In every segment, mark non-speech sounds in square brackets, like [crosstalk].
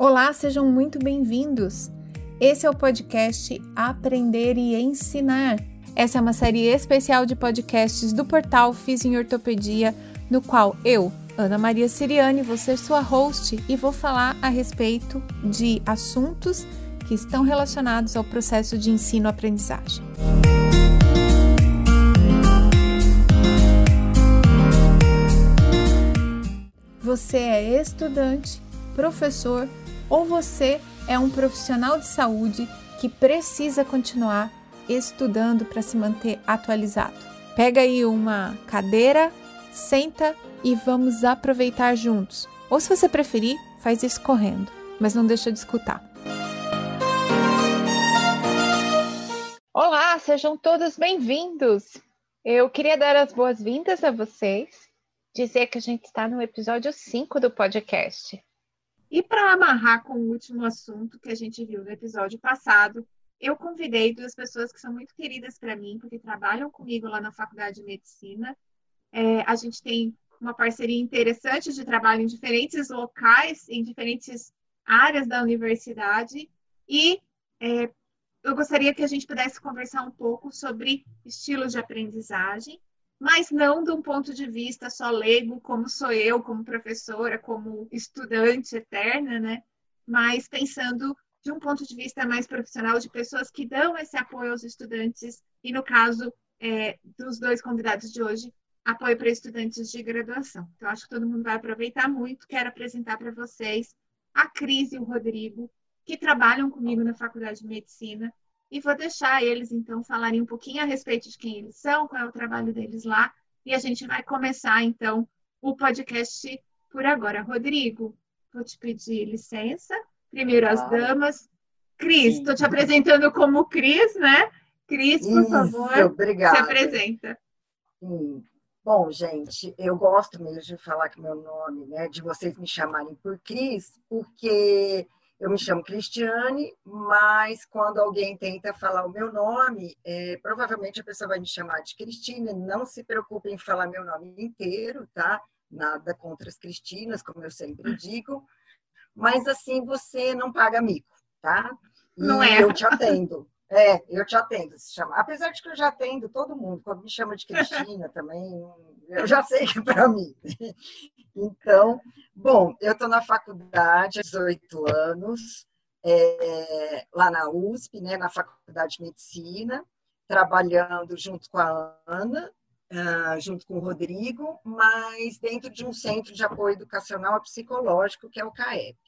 Olá, sejam muito bem-vindos. Esse é o podcast Aprender e Ensinar. Essa é uma série especial de podcasts do portal Fiz em Ortopedia, no qual eu, Ana Maria Siriane, vou ser sua host e vou falar a respeito de assuntos que estão relacionados ao processo de ensino-aprendizagem. Você é estudante, professor ou você é um profissional de saúde que precisa continuar estudando para se manter atualizado. Pega aí uma cadeira, senta e vamos aproveitar juntos. Ou se você preferir, faz isso correndo, mas não deixa de escutar. Olá, sejam todos bem-vindos. Eu queria dar as boas-vindas a vocês, dizer que a gente está no episódio 5 do podcast. E para amarrar com o último assunto que a gente viu no episódio passado, eu convidei duas pessoas que são muito queridas para mim, porque trabalham comigo lá na Faculdade de Medicina. É, a gente tem uma parceria interessante de trabalho em diferentes locais, em diferentes áreas da universidade. E é, eu gostaria que a gente pudesse conversar um pouco sobre estilos de aprendizagem mas não de um ponto de vista só leigo, como sou eu, como professora, como estudante eterna, né? Mas pensando de um ponto de vista mais profissional, de pessoas que dão esse apoio aos estudantes, e no caso é, dos dois convidados de hoje, apoio para estudantes de graduação. Então, acho que todo mundo vai aproveitar muito. Quero apresentar para vocês a Cris e o Rodrigo, que trabalham comigo na Faculdade de Medicina e vou deixar eles, então, falarem um pouquinho a respeito de quem eles são, qual é o trabalho deles lá. E a gente vai começar, então, o podcast por agora. Rodrigo, vou te pedir licença. Primeiro as damas. Cris, estou te apresentando como Cris, né? Cris, por Isso, favor, obrigada. se apresenta. Sim. Bom, gente, eu gosto mesmo de falar que meu nome, né, de vocês me chamarem por Cris, porque eu me chamo Cristiane, mas quando alguém tenta falar o meu nome, é, provavelmente a pessoa vai me chamar de Cristina. Não se preocupe em falar meu nome inteiro, tá? Nada contra as Cristinas, como eu sempre digo. Mas assim você não paga mico, tá? E não é. Eu te atendo. É, eu te atendo, se chama. Apesar de que eu já atendo todo mundo, quando me chama de Cristina [laughs] também, eu já sei que é para mim. [laughs] Então, bom, eu estou na faculdade há 18 anos, é, lá na USP, né, na Faculdade de Medicina, trabalhando junto com a Ana, uh, junto com o Rodrigo, mas dentro de um centro de apoio educacional e psicológico, que é o CAEP.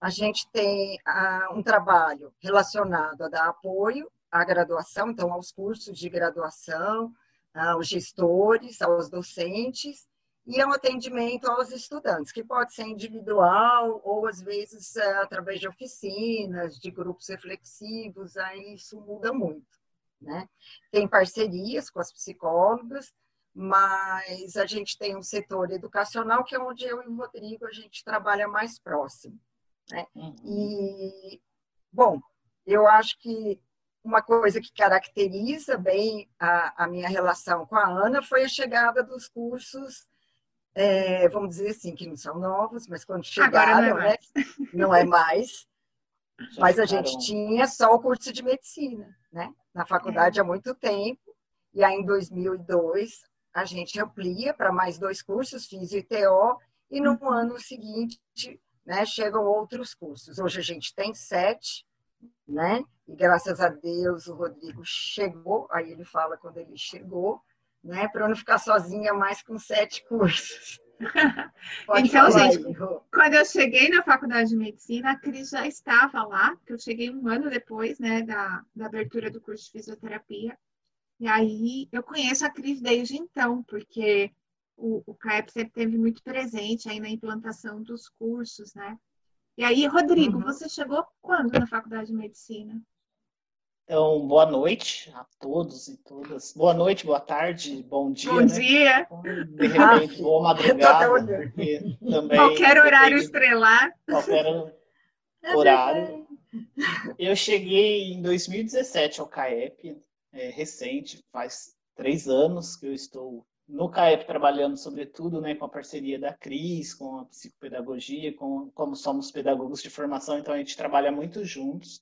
A gente tem uh, um trabalho relacionado a dar apoio à graduação, então aos cursos de graduação, aos gestores, aos docentes, e um atendimento aos estudantes, que pode ser individual ou, às vezes, é, através de oficinas, de grupos reflexivos, aí isso muda muito. Né? Tem parcerias com as psicólogas, mas a gente tem um setor educacional que é onde eu e o Rodrigo a gente trabalha mais próximo. Né? Uhum. E, bom, eu acho que uma coisa que caracteriza bem a, a minha relação com a Ana foi a chegada dos cursos é, vamos dizer assim, que não são novos, mas quando chegaram, não é, né, não é mais. [laughs] mas a gente tinha só o curso de medicina, né? Na faculdade é. há muito tempo. E aí, em 2002, a gente amplia para mais dois cursos, Físio e TO, e no uhum. ano seguinte, né, chegam outros cursos. Hoje a gente tem sete, né? E graças a Deus o Rodrigo chegou, aí ele fala quando ele chegou, né? Para eu não ficar sozinha mais com sete cursos. [laughs] então, gente, aí. quando eu cheguei na faculdade de medicina, a Cris já estava lá, que eu cheguei um ano depois, né, da, da abertura do curso de fisioterapia. E aí eu conheço a Cris desde então, porque o, o CAEP sempre teve muito presente aí na implantação dos cursos, né? E aí, Rodrigo, uhum. você chegou quando na faculdade de medicina? Então, boa noite a todos e todas. Boa noite, boa tarde, bom dia. Bom né? dia. De repente, [laughs] boa madrugada, também. Qualquer horário estrelar. Qualquer horário. Eu cheguei em 2017 ao CAEP, é, recente, faz três anos que eu estou no CAEP trabalhando sobretudo né, com a parceria da Cris, com a psicopedagogia, com, como somos pedagogos de formação, então a gente trabalha muito juntos,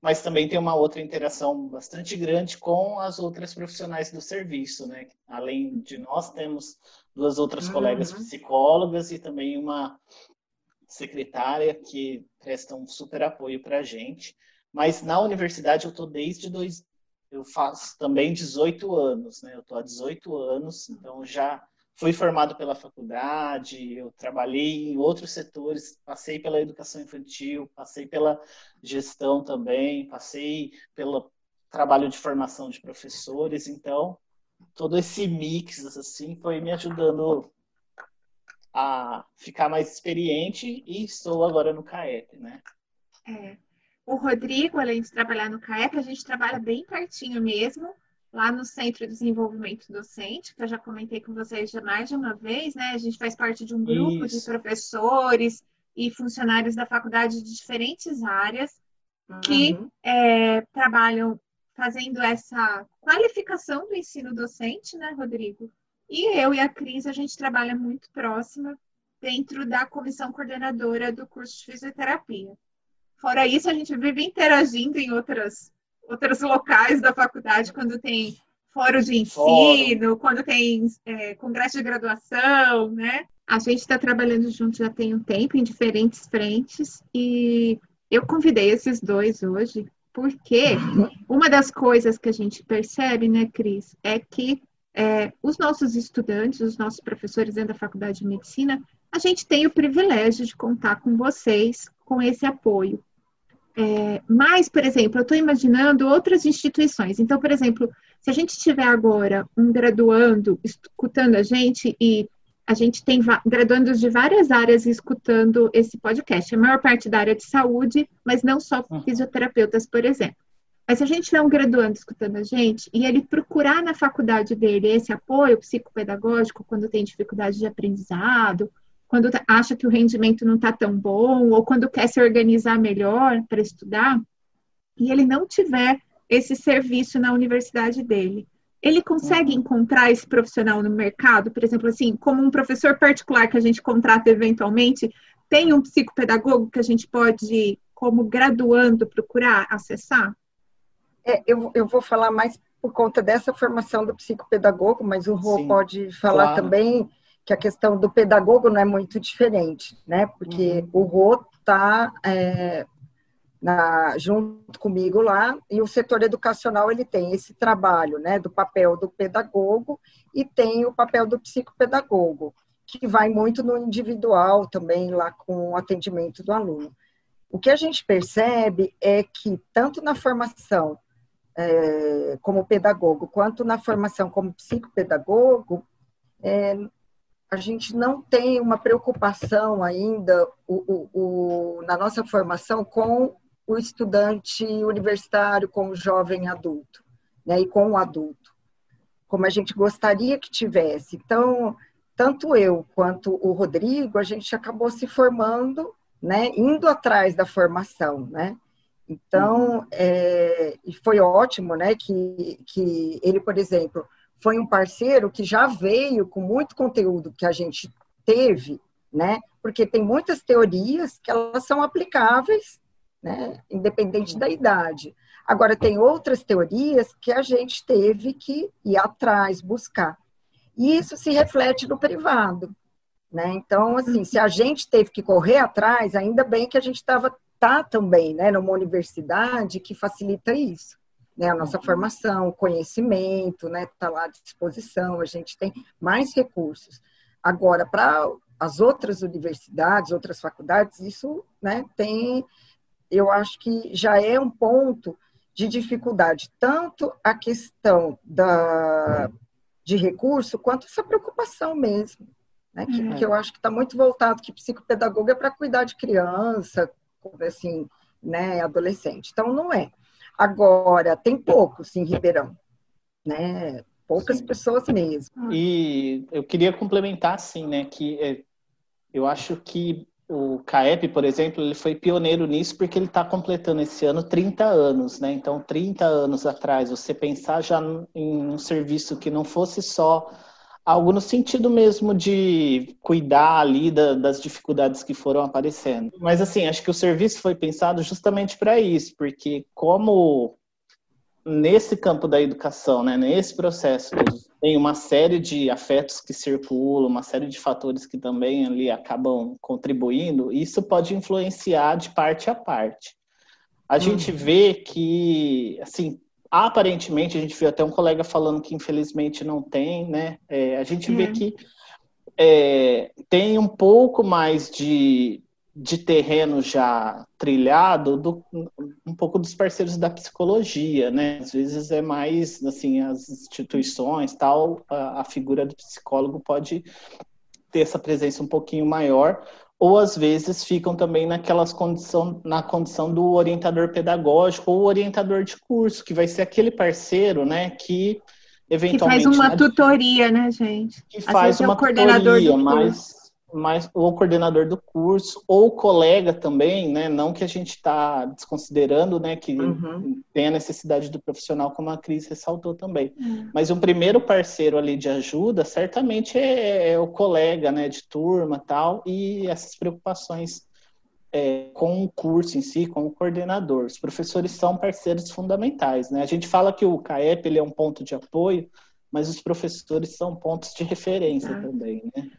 mas também tem uma outra interação bastante grande com as outras profissionais do serviço, né? Além de nós, temos duas outras uhum. colegas psicólogas e também uma secretária que presta um super apoio para a gente. Mas na universidade eu estou desde dois, eu faço também 18 anos, né? Eu estou há 18 anos, então já fui formado pela faculdade, eu trabalhei em outros setores, passei pela educação infantil, passei pela gestão também, passei pelo trabalho de formação de professores, então todo esse mix assim foi me ajudando a ficar mais experiente e estou agora no CAEP, né? É. O Rodrigo, além de trabalhar no CAEP, a gente trabalha bem pertinho mesmo, lá no Centro de Desenvolvimento Docente, que eu já comentei com vocês já mais de uma vez, né? A gente faz parte de um grupo Isso. de professores e funcionários da faculdade de diferentes áreas que uhum. é, trabalham fazendo essa qualificação do ensino docente, né, Rodrigo? E eu e a Cris, a gente trabalha muito próxima dentro da comissão coordenadora do curso de fisioterapia. Fora isso, a gente vive interagindo em outras, outros locais da faculdade, quando tem fórum de ensino, fórum. quando tem é, congresso de graduação, né? A gente está trabalhando junto já tem um tempo, em diferentes frentes, e eu convidei esses dois hoje, porque [laughs] uma das coisas que a gente percebe, né, Cris, é que é, os nossos estudantes, os nossos professores dentro da faculdade de medicina, a gente tem o privilégio de contar com vocês com esse apoio. É, mas, por exemplo, eu estou imaginando outras instituições. Então, por exemplo, se a gente tiver agora um graduando escutando a gente e a gente tem graduandos de várias áreas escutando esse podcast. A maior parte da área de saúde, mas não só uhum. fisioterapeutas, por exemplo. Mas se a gente tiver um graduando escutando a gente e ele procurar na faculdade dele esse apoio psicopedagógico quando tem dificuldade de aprendizado, quando tá, acha que o rendimento não está tão bom, ou quando quer se organizar melhor para estudar, e ele não tiver esse serviço na universidade dele, ele consegue uhum. encontrar esse profissional no mercado? Por exemplo, assim, como um professor particular que a gente contrata eventualmente, tem um psicopedagogo que a gente pode, como graduando, procurar acessar? É, eu, eu vou falar mais por conta dessa formação do psicopedagogo, mas o Rô Sim, pode falar claro. também que a questão do pedagogo não é muito diferente, né? Porque uhum. o Rô está é, junto comigo lá e o setor educacional ele tem esse trabalho, né? Do papel do pedagogo e tem o papel do psicopedagogo, que vai muito no individual também lá com o atendimento do aluno. O que a gente percebe é que tanto na formação é, como pedagogo, quanto na formação como psicopedagogo, é, a gente não tem uma preocupação ainda o, o, o, na nossa formação com o estudante universitário, com o jovem adulto, né, e com o adulto, como a gente gostaria que tivesse. Então, tanto eu quanto o Rodrigo, a gente acabou se formando, né, indo atrás da formação, né, então, uhum. é, e foi ótimo, né, que, que ele, por exemplo, foi um parceiro que já veio com muito conteúdo que a gente teve, né, porque tem muitas teorias que elas são aplicáveis, né, independente da idade. Agora, tem outras teorias que a gente teve que ir atrás, buscar. E isso se reflete no privado. Né? Então, assim, se a gente teve que correr atrás, ainda bem que a gente estava tá também, né, numa universidade que facilita isso, né, a nossa uhum. formação, conhecimento, né, tá lá à disposição, a gente tem mais recursos. Agora, para as outras universidades, outras faculdades, isso, né, tem, eu acho que já é um ponto de dificuldade, tanto a questão da, de recurso, quanto essa preocupação mesmo, né, que, uhum. que eu acho que está muito voltado, que psicopedagogo é para cuidar de criança, assim, né, adolescente. Então, não é. Agora, tem poucos em Ribeirão, né? Poucas Sim. pessoas mesmo. E eu queria complementar, assim, né, que é, eu acho que o CAEP, por exemplo, ele foi pioneiro nisso porque ele está completando esse ano 30 anos, né? Então, 30 anos atrás, você pensar já em um serviço que não fosse só Algo no sentido mesmo de cuidar ali da, das dificuldades que foram aparecendo. Mas assim, acho que o serviço foi pensado justamente para isso, porque como nesse campo da educação, né, nesse processo, tem uma série de afetos que circulam, uma série de fatores que também ali acabam contribuindo, isso pode influenciar de parte a parte. A hum. gente vê que, assim, Aparentemente, a gente viu até um colega falando que infelizmente não tem, né? É, a gente vê que é, tem um pouco mais de, de terreno já trilhado do, um pouco dos parceiros da psicologia, né? Às vezes é mais assim as instituições, tal, a, a figura do psicólogo pode ter essa presença um pouquinho maior, ou às vezes ficam também naquelas condição, na condição do orientador pedagógico ou orientador de curso, que vai ser aquele parceiro, né, que eventualmente... Que faz uma tutoria, né, gente? Que faz uma é tutoria, mas mas o coordenador do curso ou colega também, né? Não que a gente está desconsiderando, né? Que uhum. tem a necessidade do profissional, como a Cris ressaltou também. Uhum. Mas um primeiro parceiro ali de ajuda, certamente é, é, o colega, né? De turma, tal, e essas preocupações é, com o curso em si, com o coordenador. Os professores são parceiros fundamentais, né? A gente fala que o CAEP ele é um ponto de apoio, mas os professores são pontos de referência ah. também, né?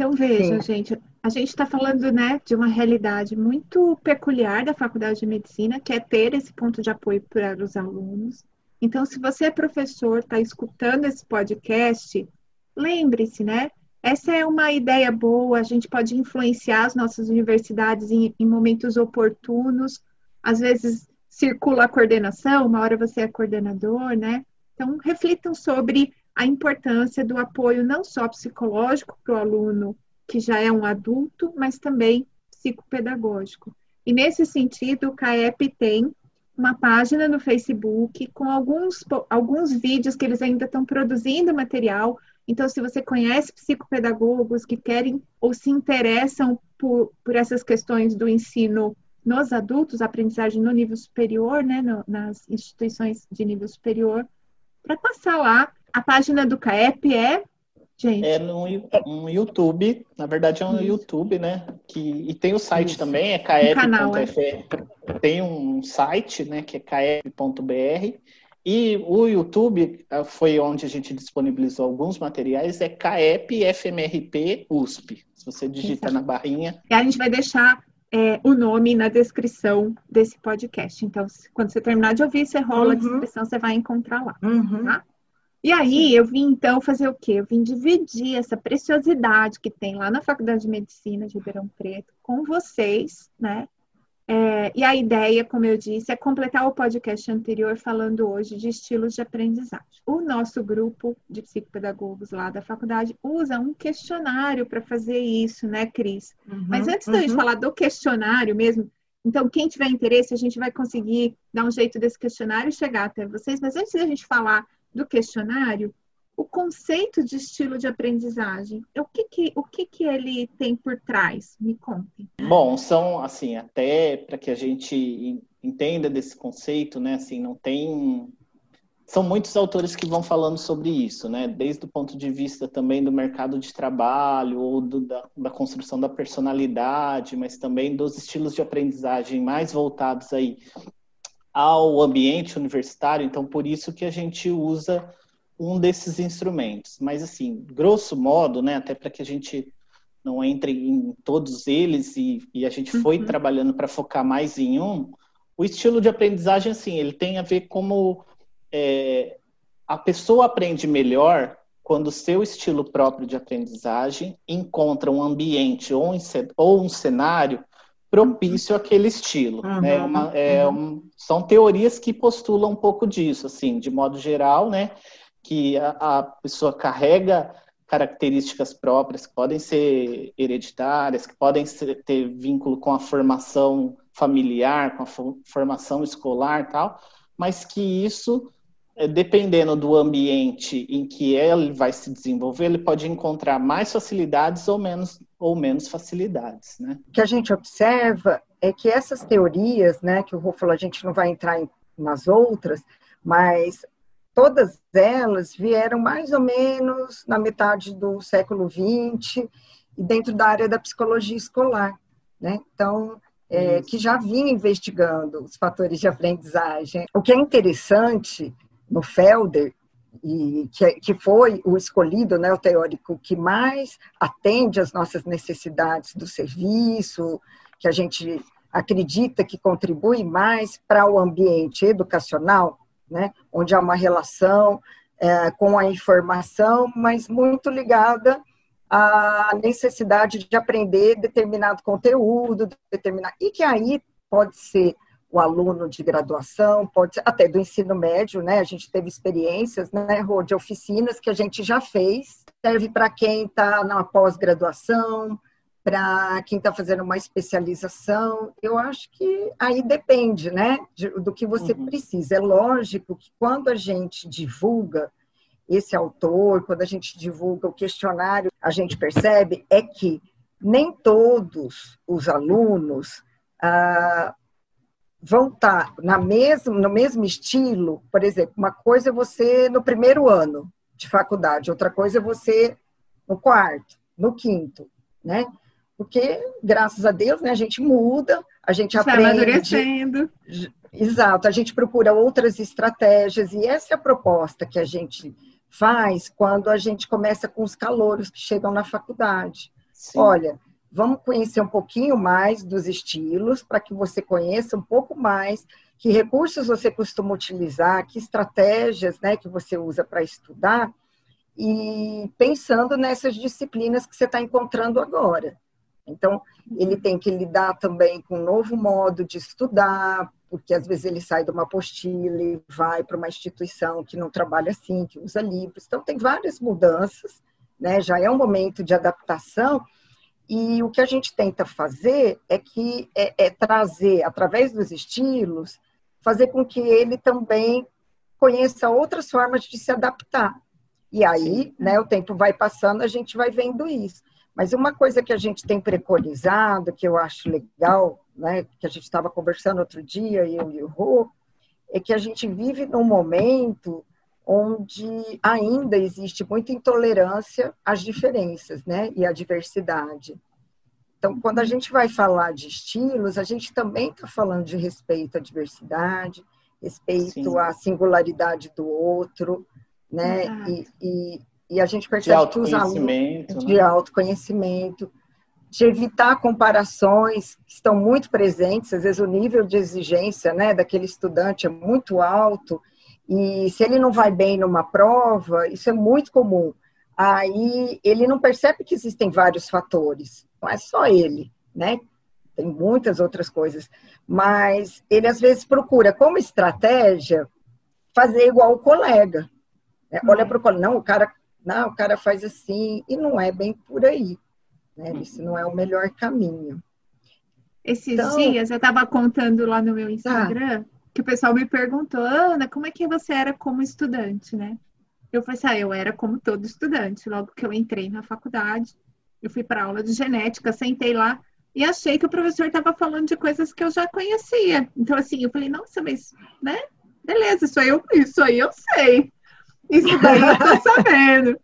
Então, veja, Sim. gente, a gente está falando né, de uma realidade muito peculiar da Faculdade de Medicina, que é ter esse ponto de apoio para os alunos. Então, se você é professor, está escutando esse podcast, lembre-se, né? Essa é uma ideia boa, a gente pode influenciar as nossas universidades em, em momentos oportunos. Às vezes circula a coordenação, uma hora você é coordenador, né? Então, reflitam sobre a importância do apoio não só psicológico para o aluno que já é um adulto, mas também psicopedagógico. E nesse sentido, o CAEP tem uma página no Facebook com alguns, alguns vídeos que eles ainda estão produzindo material. Então, se você conhece psicopedagogos que querem ou se interessam por, por essas questões do ensino nos adultos, aprendizagem no nível superior, né, no, nas instituições de nível superior, para passar lá a página do CAEP é, gente? É no um YouTube, na verdade é um Isso. YouTube, né? Que, e tem o site Isso. também, é caep.fr. É. Tem um site, né, que é caep.br. E o YouTube ah, foi onde a gente disponibilizou alguns materiais, é CAEP FMRP USP. Se você digita Isso. na barrinha. E a gente vai deixar é, o nome na descrição desse podcast. Então, quando você terminar de ouvir, você rola uhum. a descrição, você vai encontrar lá. Uhum. Tá? E aí eu vim então fazer o quê? Eu vim dividir essa preciosidade que tem lá na Faculdade de Medicina de Ribeirão Preto com vocês, né? É, e a ideia, como eu disse, é completar o podcast anterior falando hoje de estilos de aprendizagem. O nosso grupo de psicopedagogos lá da faculdade usa um questionário para fazer isso, né, Cris? Uhum, Mas antes uhum. da gente falar do questionário mesmo, então, quem tiver interesse, a gente vai conseguir dar um jeito desse questionário chegar até vocês. Mas antes da gente falar do questionário o conceito de estilo de aprendizagem. O que que, o que, que ele tem por trás? Me conte. Bom, são, assim, até para que a gente entenda desse conceito, né, assim, não tem... São muitos autores que vão falando sobre isso, né, desde o ponto de vista também do mercado de trabalho ou do, da, da construção da personalidade, mas também dos estilos de aprendizagem mais voltados aí ao ambiente universitário, então por isso que a gente usa um desses instrumentos. Mas assim, grosso modo, né, até para que a gente não entre em todos eles e, e a gente foi uhum. trabalhando para focar mais em um, o estilo de aprendizagem, assim, ele tem a ver como é, a pessoa aprende melhor quando o seu estilo próprio de aprendizagem encontra um ambiente ou um, ou um cenário propício àquele estilo. Uhum, né? Uma, é, um, são teorias que postulam um pouco disso, assim, de modo geral, né? Que a, a, pessoa carrega características próprias que podem ser hereditárias, que podem ser, ter vínculo com a formação familiar, com a formação escolar, tal, mas que isso é, dependendo do ambiente em que ele vai se desenvolver, ele pode encontrar mais facilidades ou menos, ou menos facilidades. Né? O que a gente observa é que essas teorias, né, que o Rô falou, a gente não vai entrar em, nas outras, mas todas elas vieram mais ou menos na metade do século XX e dentro da área da psicologia escolar, né? Então, é, que já vinha investigando os fatores de aprendizagem. O que é interessante no Felder e que, que foi o escolhido, né, o teórico que mais atende às nossas necessidades do serviço, que a gente acredita que contribui mais para o ambiente educacional, né, onde há uma relação é, com a informação, mas muito ligada à necessidade de aprender determinado conteúdo, determinado, e que aí pode ser o aluno de graduação, pode ser até do ensino médio, né? A gente teve experiências, né, Rô, de oficinas que a gente já fez, serve para quem está na pós-graduação, para quem está fazendo uma especialização. Eu acho que aí depende, né, do que você uhum. precisa. É lógico que quando a gente divulga esse autor, quando a gente divulga o questionário, a gente percebe é que nem todos os alunos ah, vão estar tá na mesmo, no mesmo estilo, por exemplo, uma coisa é você no primeiro ano de faculdade, outra coisa é você no quarto, no quinto, né? Porque, graças a Deus, né, a gente muda, a gente Está aprende. amadurecendo. Exato, a gente procura outras estratégias, e essa é a proposta que a gente faz quando a gente começa com os calouros que chegam na faculdade. Sim. Olha, Vamos conhecer um pouquinho mais dos estilos, para que você conheça um pouco mais que recursos você costuma utilizar, que estratégias né, que você usa para estudar, e pensando nessas disciplinas que você está encontrando agora. Então, ele tem que lidar também com um novo modo de estudar, porque às vezes ele sai de uma apostila e vai para uma instituição que não trabalha assim, que usa livros. Então, tem várias mudanças, né? já é um momento de adaptação, e o que a gente tenta fazer é que é, é trazer, através dos estilos, fazer com que ele também conheça outras formas de se adaptar. E aí, né, o tempo vai passando, a gente vai vendo isso. Mas uma coisa que a gente tem preconizado, que eu acho legal, né, que a gente estava conversando outro dia, eu e o Rô, é que a gente vive num momento onde ainda existe muita intolerância às diferenças, né, e à diversidade. Então, quando a gente vai falar de estilos, a gente também está falando de respeito à diversidade, respeito Sim. à singularidade do outro, né, e, e, e, a gente percebe que os alunos né? de autoconhecimento, de evitar comparações que estão muito presentes, às vezes o nível de exigência, né, daquele estudante é muito alto e se ele não vai bem numa prova, isso é muito comum. Aí ele não percebe que existem vários fatores, não é só ele, né? Tem muitas outras coisas, mas ele às vezes procura como estratégia fazer igual o colega. Né? Olha para o colega, não, o cara, não, o cara faz assim e não é bem por aí. Né? Isso não é o melhor caminho. Esses então, dias eu estava contando lá no meu Instagram. Ah, que o pessoal me perguntou, Ana, como é que você era como estudante, né? Eu falei assim, ah, eu era como todo estudante. Logo que eu entrei na faculdade, eu fui para aula de genética, sentei lá e achei que o professor estava falando de coisas que eu já conhecia. Então, assim, eu falei, nossa, mas, né? Beleza, isso aí eu, isso aí eu sei. Isso daí eu tô [laughs] sabendo.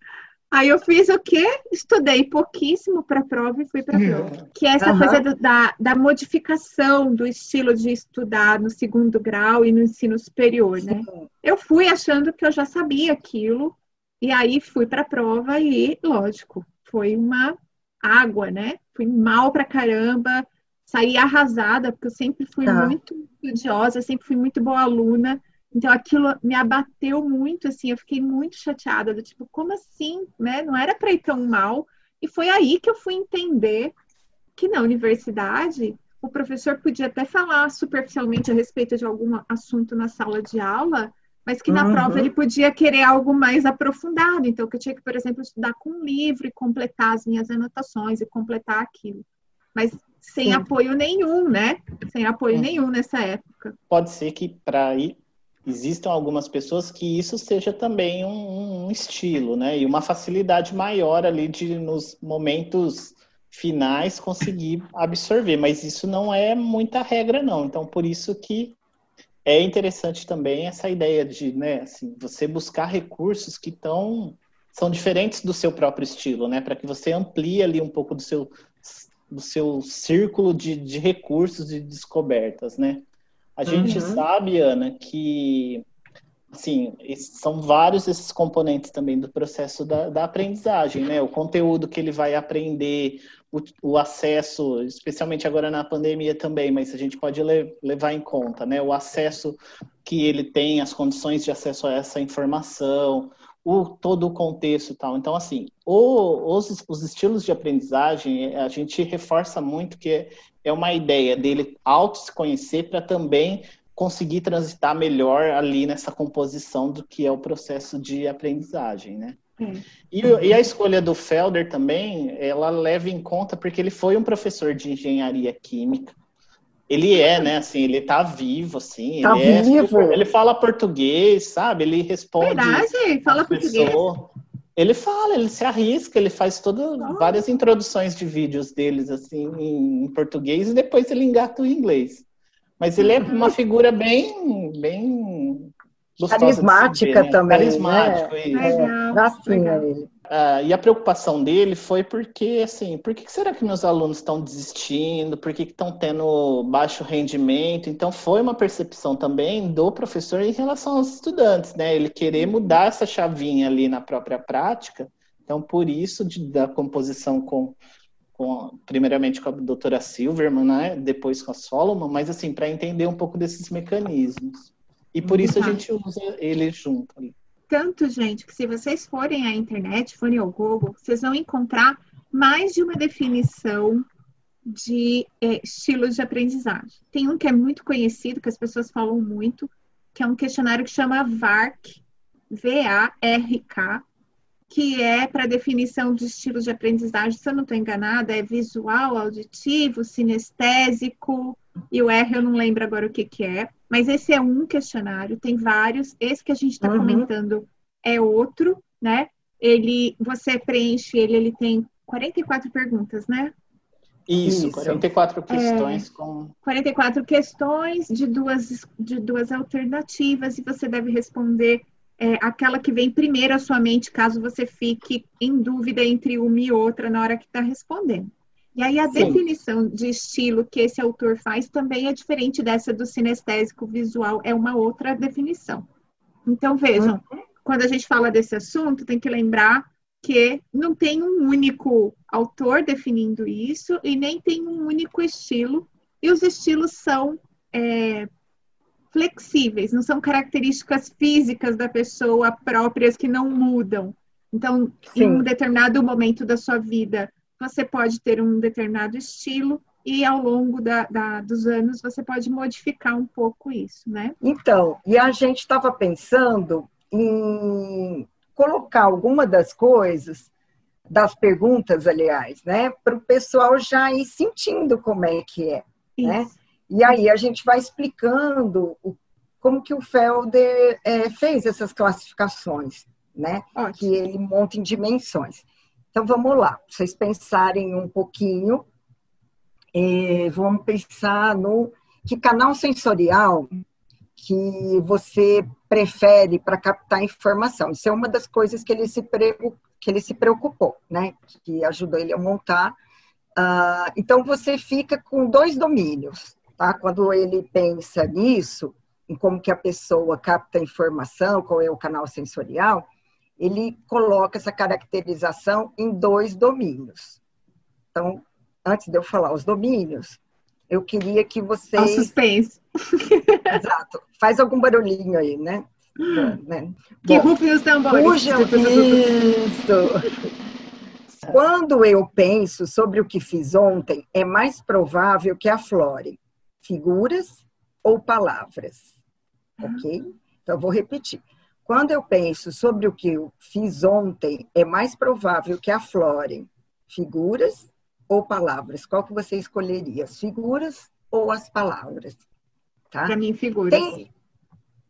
Aí eu fiz o quê? Estudei pouquíssimo para a prova e fui para a prova. Que é essa uhum. coisa do, da, da modificação do estilo de estudar no segundo grau e no ensino superior, né? Eu fui achando que eu já sabia aquilo, e aí fui para a prova e, lógico, foi uma água, né? Fui mal para caramba, saí arrasada, porque eu sempre fui tá. muito estudiosa, sempre fui muito boa aluna. Então aquilo me abateu muito, assim, eu fiquei muito chateada, do tipo, como assim, né? Não era para ir tão mal. E foi aí que eu fui entender que na universidade o professor podia até falar superficialmente a respeito de algum assunto na sala de aula, mas que na uhum. prova ele podia querer algo mais aprofundado. Então, que eu tinha que, por exemplo, estudar com um livro e completar as minhas anotações e completar aquilo. Mas sem Sim. apoio nenhum, né? Sem apoio nenhum nessa época. Pode ser que para ir existam algumas pessoas que isso seja também um, um, estilo, né? E uma facilidade maior ali de nos momentos finais conseguir absorver, mas isso não é muita regra não. Então por isso que é interessante também essa ideia de, né, assim, você buscar recursos que estão são diferentes do seu próprio estilo, né, para que você amplie ali um pouco do seu do seu círculo de, de recursos e descobertas, né? A gente uhum. sabe, Ana, que assim, são vários esses componentes também do processo da, da aprendizagem, né? O conteúdo que ele vai aprender, o, o, acesso, especialmente agora na pandemia também, mas a gente pode le, levar em conta, né? O acesso que ele tem, as condições de acesso a essa informação, o, todo o contexto e tal. Então, assim, o, os, os estilos de aprendizagem, a gente reforça muito que é uma ideia dele auto se conhecer para também conseguir transitar melhor ali nessa composição do que é o processo de aprendizagem, né? E, e, a escolha do Felder também, ela leva em conta porque ele foi um professor de engenharia química. Ele é, né, assim, ele tá vivo, assim. Tá ele vivo. É, ele fala português, sabe? Ele responde. Verdade, fala português. Ele fala, ele se arrisca, ele faz todas várias introduções de vídeos deles, assim, em, em português, e depois ele engata o inglês. Mas ele é uma figura bem, bem carismática ver, né? também. Carismático, né? isso. É, gracinha ele. Ah, e a preocupação dele foi porque, assim, por que será que meus alunos estão desistindo? Por que estão tendo baixo rendimento? Então, foi uma percepção também do professor em relação aos estudantes, né? Ele querer mudar essa chavinha ali na própria prática. Então, por isso, de, da composição com, com, primeiramente com a doutora Silverman, né? Depois com a Solomon, mas, assim, para entender um pouco desses mecanismos. E por isso a gente usa ele junto ali. Tanto, gente, que se vocês forem à internet, forem ao Google, vocês vão encontrar mais de uma definição de é, estilos de aprendizagem. Tem um que é muito conhecido, que as pessoas falam muito, que é um questionário que chama VARK, V-A-R-K, que é para definição de estilos de aprendizagem, se eu não estou enganada, é visual, auditivo, sinestésico, e o R eu não lembro agora o que, que é. Mas esse é um questionário, tem vários. Esse que a gente está uhum. comentando é outro, né? Ele, você preenche ele, ele tem 44 perguntas, né? Isso, 44 questões é, com. 44 questões de duas, de duas alternativas, e você deve responder é, aquela que vem primeiro à sua mente, caso você fique em dúvida entre uma e outra na hora que está respondendo. E aí a Sim. definição de estilo que esse autor faz também é diferente dessa do sinestésico visual, é uma outra definição. Então vejam, uhum. quando a gente fala desse assunto, tem que lembrar que não tem um único autor definindo isso e nem tem um único estilo, e os estilos são é, flexíveis, não são características físicas da pessoa próprias que não mudam. Então, Sim. em um determinado momento da sua vida, você pode ter um determinado estilo e ao longo da, da, dos anos você pode modificar um pouco isso, né? Então, e a gente estava pensando em colocar alguma das coisas, das perguntas, aliás, né, para o pessoal já ir sentindo como é que é, né? isso. né? E aí a gente vai explicando o, como que o Felder é, fez essas classificações, né? Ótimo. Que ele monta em dimensões. Então vamos lá, vocês pensarem um pouquinho, é, vamos pensar no que canal sensorial que você prefere para captar informação. Isso é uma das coisas que ele se, que ele se preocupou, né? Que ajudou ele a montar. Uh, então você fica com dois domínios, tá? Quando ele pensa nisso, em como que a pessoa capta informação, qual é o canal sensorial, ele coloca essa caracterização em dois domínios. Então, antes de eu falar os domínios, eu queria que vocês. Ao suspense. [laughs] Exato. Faz algum barulhinho aí, né? né? Que rufem os tambores. Isso! Quando eu penso sobre o que fiz ontem, é mais provável que aflore figuras ou palavras. Ok? Então, eu vou repetir. Quando eu penso sobre o que eu fiz ontem, é mais provável que aflorem figuras ou palavras. Qual que você escolheria? As figuras ou as palavras? Tá? Para mim, figuras. Tem...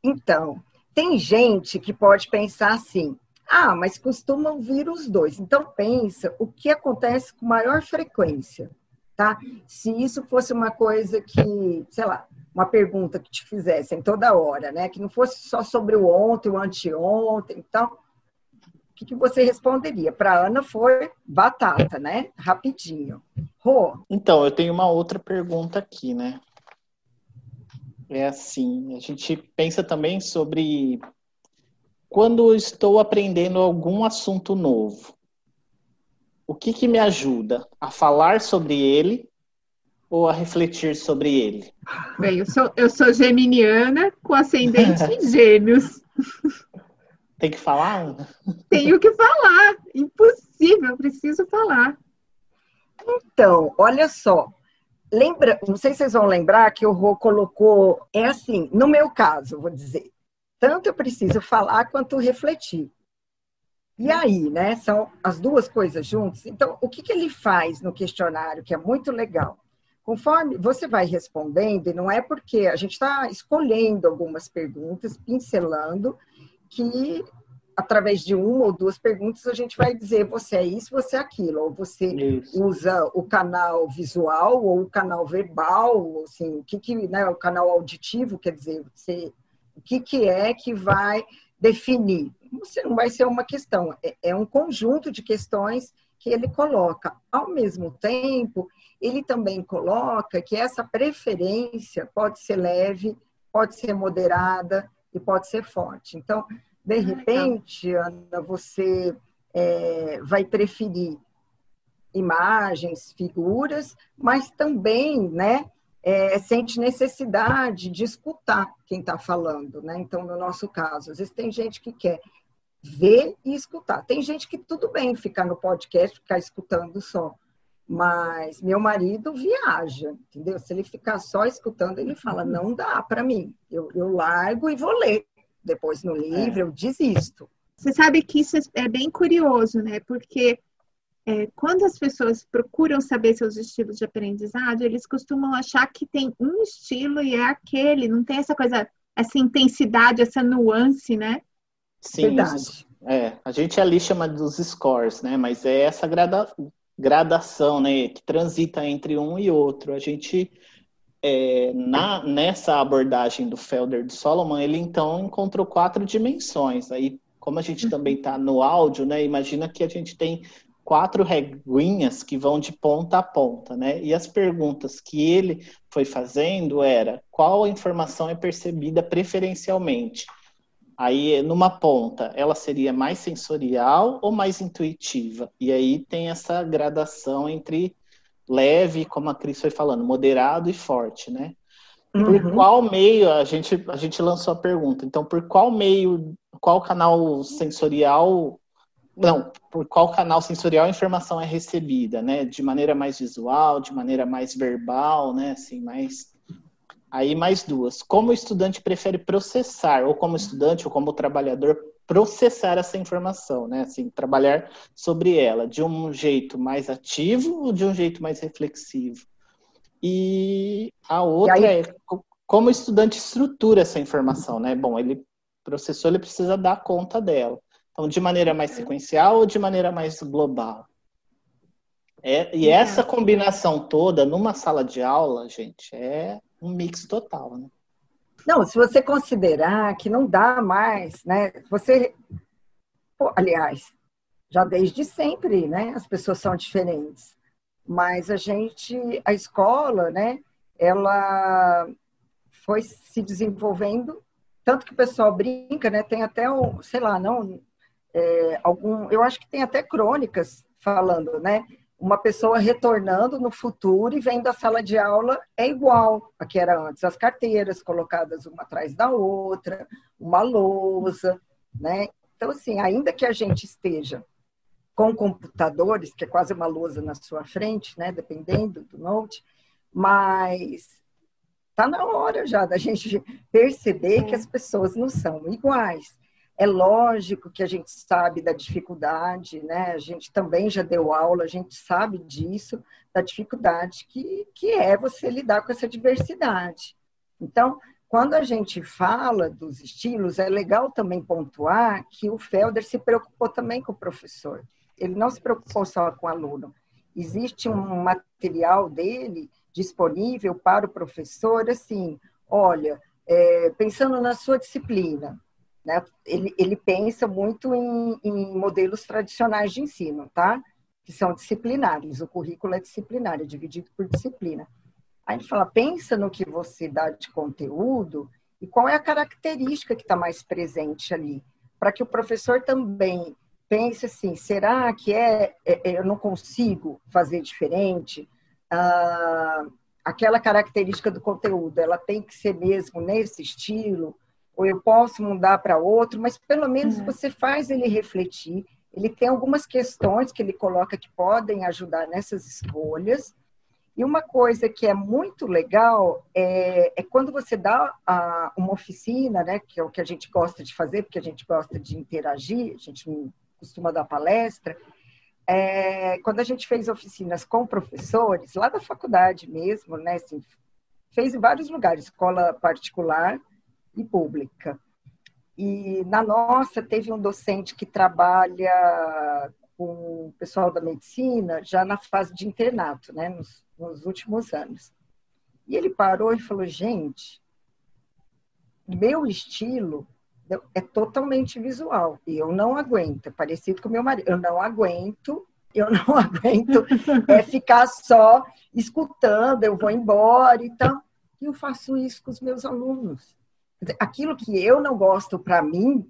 Então, tem gente que pode pensar assim, ah, mas costuma ouvir os dois. Então, pensa o que acontece com maior frequência, tá? Se isso fosse uma coisa que, sei lá, uma pergunta que te fizessem toda hora, né? Que não fosse só sobre o ontem, o anteontem, então, o que, que você responderia? Para Ana foi batata, né? Rapidinho. Rô. Então, eu tenho uma outra pergunta aqui, né? É assim, a gente pensa também sobre quando estou aprendendo algum assunto novo. O que, que me ajuda a falar sobre ele ou a refletir sobre ele? Bem, eu sou, eu sou geminiana com ascendente em [laughs] gêmeos. Tem que falar? Tenho que falar. Impossível, preciso falar. Então, olha só. Lembra, não sei se vocês vão lembrar que o Rô colocou, é assim, no meu caso, vou dizer, tanto eu preciso falar quanto refletir. E aí, né, são as duas coisas juntas. Então, o que, que ele faz no questionário, que é muito legal? Conforme você vai respondendo, e não é porque a gente está escolhendo algumas perguntas, pincelando, que através de uma ou duas perguntas a gente vai dizer você é isso, você é aquilo, ou você isso. usa o canal visual ou o canal verbal, assim, o que que, né, o canal auditivo, quer dizer, você, o que que é que vai definir? Você não vai ser uma questão, é, é um conjunto de questões que ele coloca. Ao mesmo tempo, ele também coloca que essa preferência pode ser leve, pode ser moderada e pode ser forte. Então, de ah, repente, Ana, você é, vai preferir imagens, figuras, mas também, né, é, sente necessidade de escutar quem está falando, né? Então, no nosso caso, às vezes tem gente que quer ver e escutar. Tem gente que tudo bem ficar no podcast, ficar escutando só. Mas meu marido viaja, entendeu? Se ele ficar só escutando, ele fala: uhum. não dá para mim. Eu, eu largo e vou ler depois no livro, é. eu desisto. Você sabe que isso é bem curioso, né? Porque é, quando as pessoas procuram saber seus estilos de aprendizado, eles costumam achar que tem um estilo e é aquele, não tem essa coisa, essa intensidade, essa nuance, né? Sim, Verdade. é, a gente ali chama dos scores, né? Mas é essa grada, gradação, né? Que transita entre um e outro. A gente é, na, nessa abordagem do Felder de Solomon, ele então encontrou quatro dimensões. Aí, como a gente uhum. também está no áudio, né? Imagina que a gente tem quatro reguinhas que vão de ponta a ponta, né? E as perguntas que ele foi fazendo era qual informação é percebida preferencialmente. Aí, numa ponta, ela seria mais sensorial ou mais intuitiva? E aí tem essa gradação entre leve, como a Cris foi falando, moderado e forte, né? Por uhum. qual meio a gente a gente lançou a pergunta? Então, por qual meio, qual canal sensorial, não, por qual canal sensorial a informação é recebida, né? De maneira mais visual, de maneira mais verbal, né? Assim, mais Aí mais duas. Como o estudante prefere processar, ou como estudante ou como trabalhador processar essa informação, né? Assim, trabalhar sobre ela de um jeito mais ativo ou de um jeito mais reflexivo. E a outra e aí... é como o estudante estrutura essa informação, né? Bom, ele processou, ele precisa dar conta dela. Então, de maneira mais sequencial ou de maneira mais global? É, e essa combinação toda numa sala de aula, gente, é um mix total, né? Não, se você considerar que não dá mais, né? Você, Pô, aliás, já desde sempre, né? As pessoas são diferentes, mas a gente, a escola, né? Ela foi se desenvolvendo tanto que o pessoal brinca, né? Tem até o, sei lá, não, é, algum, eu acho que tem até crônicas falando, né? Uma pessoa retornando no futuro e vendo a sala de aula é igual a que era antes. As carteiras colocadas uma atrás da outra, uma lousa, né? Então, assim, ainda que a gente esteja com computadores, que é quase uma lousa na sua frente, né? Dependendo do note, mas está na hora já da gente perceber que as pessoas não são iguais. É lógico que a gente sabe da dificuldade, né? A gente também já deu aula, a gente sabe disso, da dificuldade que, que é você lidar com essa diversidade. Então, quando a gente fala dos estilos, é legal também pontuar que o Felder se preocupou também com o professor. Ele não se preocupou só com o aluno. Existe um material dele disponível para o professor, assim, olha, é, pensando na sua disciplina, né? Ele, ele pensa muito em, em modelos tradicionais de ensino, tá? Que são disciplinares. O currículo é disciplinar, é dividido por disciplina. Aí ele fala, pensa no que você dá de conteúdo e qual é a característica que está mais presente ali, para que o professor também pense assim, será que é, é, é eu não consigo fazer diferente? Ah, aquela característica do conteúdo, ela tem que ser mesmo nesse estilo, ou eu posso mudar para outro, mas pelo menos uhum. você faz ele refletir. Ele tem algumas questões que ele coloca que podem ajudar nessas escolhas, e uma coisa que é muito legal é, é quando você dá a, uma oficina, né, que é o que a gente gosta de fazer, porque a gente gosta de interagir, a gente não costuma dar palestra. É, quando a gente fez oficinas com professores, lá da faculdade mesmo, né, assim, fez em vários lugares, escola particular e pública. E na nossa teve um docente que trabalha com o pessoal da medicina já na fase de internato, né, nos, nos últimos anos. E ele parou e falou: gente, meu estilo é totalmente visual e eu não aguento. É parecido com meu marido. Eu não aguento, eu não [laughs] aguento é, ficar só escutando. Eu vou embora e então, tal. E eu faço isso com os meus alunos. Aquilo que eu não gosto para mim,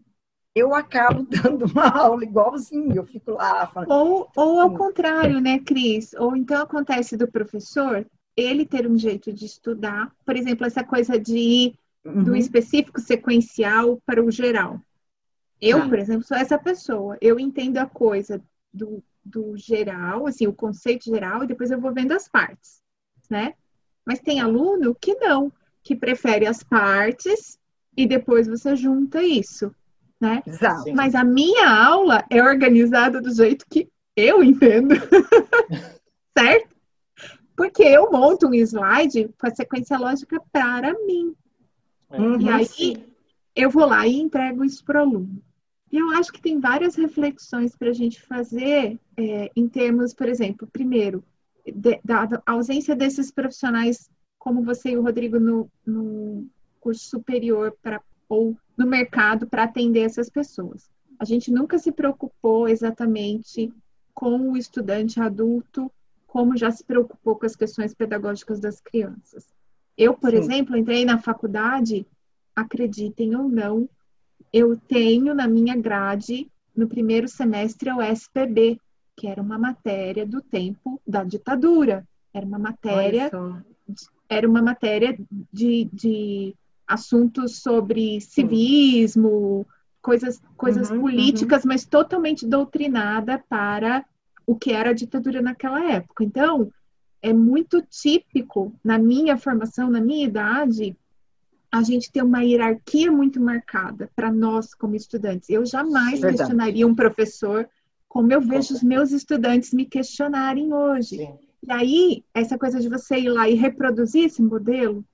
eu acabo [laughs] dando uma aula igualzinho, eu fico lá falando. Ou, ou ao contrário, né, Cris? Ou então acontece do professor ele ter um jeito de estudar, por exemplo, essa coisa de ir uhum. do específico sequencial para o geral. Eu, ah. por exemplo, sou essa pessoa. Eu entendo a coisa do, do geral, assim, o conceito geral, e depois eu vou vendo as partes, né? Mas tem aluno que não, que prefere as partes e depois você junta isso né? Exato. Mas a minha aula é organizada do jeito que eu entendo. [laughs] certo? Porque eu monto um slide com a sequência lógica para mim. Uhum, e aí sim. eu vou lá e entrego isso para o aluno. E eu acho que tem várias reflexões para a gente fazer é, em termos, por exemplo, primeiro, de, da ausência desses profissionais como você e o Rodrigo no, no curso superior para ou no mercado para atender essas pessoas. A gente nunca se preocupou exatamente com o estudante adulto, como já se preocupou com as questões pedagógicas das crianças. Eu, por Sim. exemplo, entrei na faculdade, acreditem ou não, eu tenho na minha grade, no primeiro semestre, o SPB, que era uma matéria do tempo da ditadura. Era uma matéria, era uma matéria de, de assuntos sobre civismo, coisas, coisas uhum, políticas, uhum. mas totalmente doutrinada para o que era a ditadura naquela época. Então, é muito típico na minha formação, na minha idade, a gente ter uma hierarquia muito marcada para nós como estudantes. Eu jamais Verdade. questionaria um professor como eu vejo os meus estudantes me questionarem hoje. Sim. E aí, essa coisa de você ir lá e reproduzir esse modelo,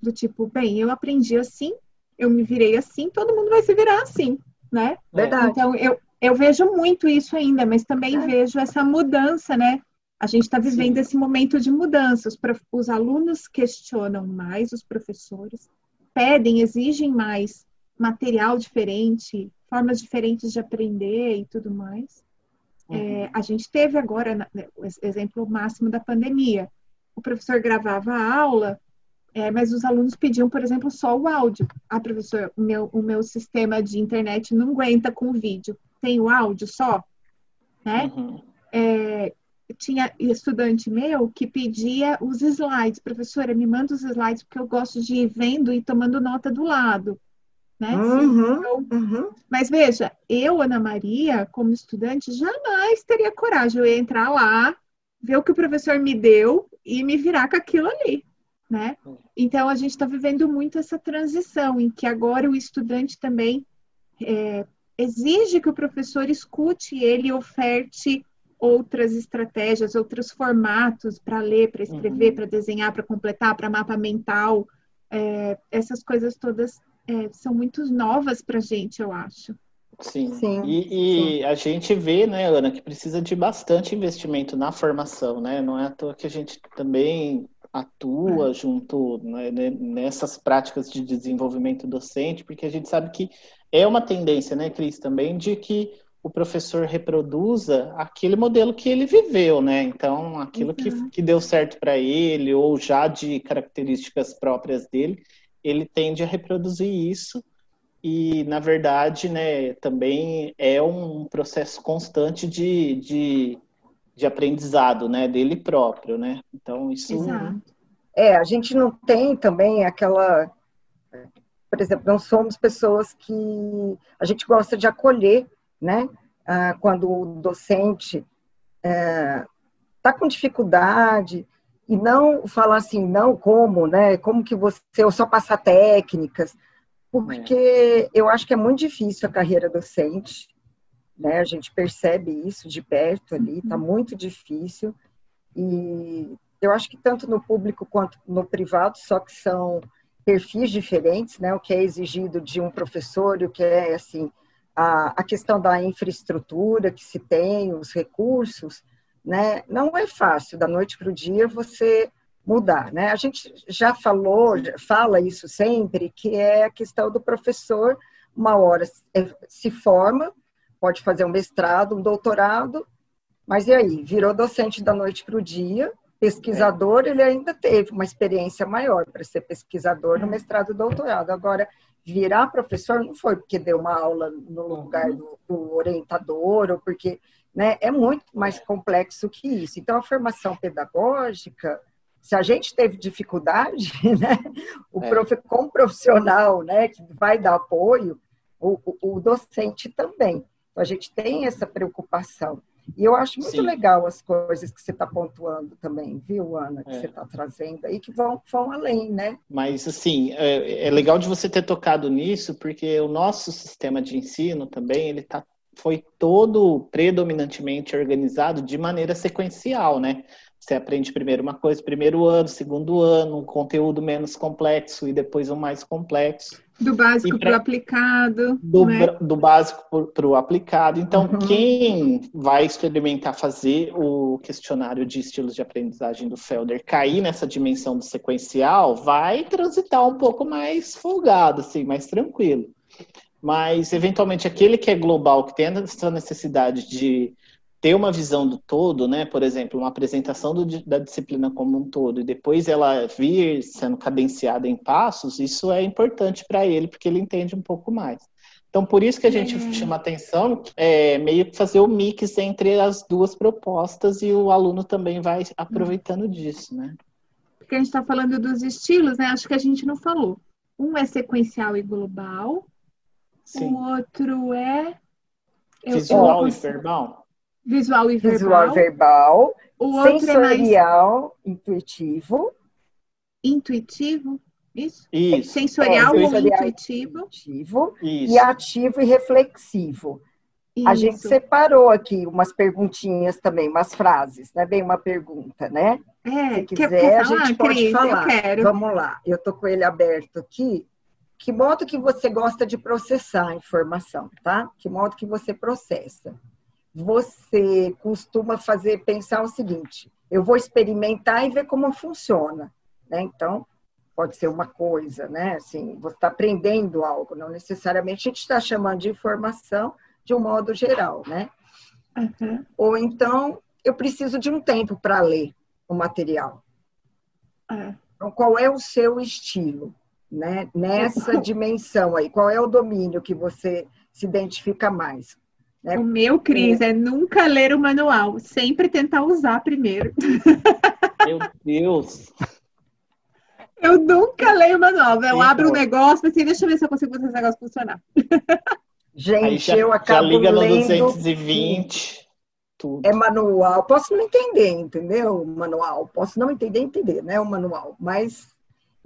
do tipo, bem, eu aprendi assim, eu me virei assim, todo mundo vai se virar assim, né? Verdade. Então, eu, eu vejo muito isso ainda, mas também é. vejo essa mudança, né? A gente está vivendo Sim. esse momento de mudança. Os, os alunos questionam mais os professores, pedem, exigem mais material diferente, formas diferentes de aprender e tudo mais. Uhum. É, a gente teve agora né, o exemplo máximo da pandemia. O professor gravava a aula, é, mas os alunos pediam, por exemplo, só o áudio. Ah, professor, o meu, o meu sistema de internet não aguenta com o vídeo. Tem o áudio só? Né? Uhum. É, tinha estudante meu que pedia os slides. Professora, me manda os slides porque eu gosto de ir vendo e tomando nota do lado. Né? Uhum, então, uhum. Mas veja, eu, Ana Maria, como estudante, jamais teria coragem. Eu ia entrar lá, ver o que o professor me deu e me virar com aquilo ali né? Então a gente está vivendo muito essa transição em que agora o estudante também é, exige que o professor escute ele oferte outras estratégias, outros formatos para ler, para escrever, uhum. para desenhar, para completar, para mapa mental. É, essas coisas todas é, são muito novas para a gente, eu acho. Sim. Sim. E, e Sim. a gente vê, né, Ana, que precisa de bastante investimento na formação, né? Não é à toa que a gente também atua junto né, nessas práticas de desenvolvimento docente, porque a gente sabe que é uma tendência, né, Cris, também, de que o professor reproduza aquele modelo que ele viveu, né? Então, aquilo uhum. que, que deu certo para ele, ou já de características próprias dele, ele tende a reproduzir isso. E, na verdade, né, também é um processo constante de, de, de aprendizado, né, dele próprio, né? Então, isso... Exato. É, a gente não tem também aquela... Por exemplo, não somos pessoas que... A gente gosta de acolher né? Ah, quando o docente está é, tá com dificuldade e não falar assim, não como, né? Como que você, ou só passar técnicas, porque eu acho que é muito difícil a carreira docente, né? A gente percebe isso de perto ali, está muito difícil e eu acho que tanto no público quanto no privado, só que são perfis diferentes, né? O que é exigido de um professor o que é assim a, a questão da infraestrutura que se tem, os recursos, né? Não é fácil da noite para o dia você mudar, né? A gente já falou, fala isso sempre, que é a questão do professor, uma hora se forma, pode fazer um mestrado, um doutorado, mas e aí? Virou docente da noite para o dia, pesquisador, ele ainda teve uma experiência maior para ser pesquisador no mestrado e doutorado. Agora, virar professor não foi porque deu uma aula no lugar do, do orientador ou porque né, é muito mais complexo que isso. Então, a formação pedagógica, se a gente teve dificuldade, [laughs] né, o é. prof, como profissional né, que vai dar apoio, o, o, o docente também. Então, a gente tem essa preocupação. E eu acho muito Sim. legal as coisas que você está pontuando também, viu, Ana, que é. você está trazendo aí, que vão, vão além, né? Mas, assim, é, é, legal de você ter tocado nisso, porque o nosso sistema de ensino também, ele tá, foi todo predominantemente organizado de maneira sequencial, né? Você aprende primeiro uma coisa, primeiro ano, segundo ano, um conteúdo menos complexo e depois um mais complexo. Do básico para o aplicado. Do, né? do básico para o aplicado. Então, uhum. quem vai experimentar fazer o questionário de estilos de aprendizagem do Felder cair nessa dimensão do sequencial, vai transitar um pouco mais folgado, assim, mais tranquilo. Mas, eventualmente, aquele que é global, que tem essa necessidade de ter uma visão do todo, né? Por exemplo, uma apresentação do, da disciplina como um todo e depois ela vir sendo cadenciada em passos, isso é importante para ele porque ele entende um pouco mais. Então, por isso que a gente é. chama atenção, é meio que fazer o mix entre as duas propostas e o aluno também vai aproveitando disso, né? Porque a gente está falando dos estilos, né? Acho que a gente não falou. Um é sequencial e global, Sim. o outro é visual eu, eu... e verbal. Visual e verbal. Visual verbal. O sensorial, é mais... intuitivo. Intuitivo? Isso? Isso. Sensorial é, ou intuitivo? intuitivo Isso. E ativo e reflexivo. Isso. A gente separou aqui umas perguntinhas também, umas frases, não é bem uma pergunta, né? É, Se quiser, quer, a gente pode Cris, falar. Vamos lá, eu tô com ele aberto aqui. Que modo que você gosta de processar a informação, tá? Que modo que você processa? você costuma fazer, pensar o seguinte: eu vou experimentar e ver como funciona, né? Então, pode ser uma coisa, né? Assim, você está aprendendo algo, não necessariamente a gente está chamando de informação de um modo geral, né? Uhum. Ou então, eu preciso de um tempo para ler o material. Uhum. Então, qual é o seu estilo, né? [laughs] Nessa dimensão aí, qual é o domínio que você se identifica mais? Né? O meu, Cris, é. é nunca ler o manual, sempre tentar usar primeiro. [laughs] Meu Deus! Eu nunca leio o manual. Eu abro o um negócio assim, deixa eu ver se eu consigo fazer esse negócio funcionar. [laughs] Gente, já, eu acabo já liga no lendo 220. Tudo. É manual. Posso não entender, entendeu? O manual. Posso não entender, entender, né? O manual. Mas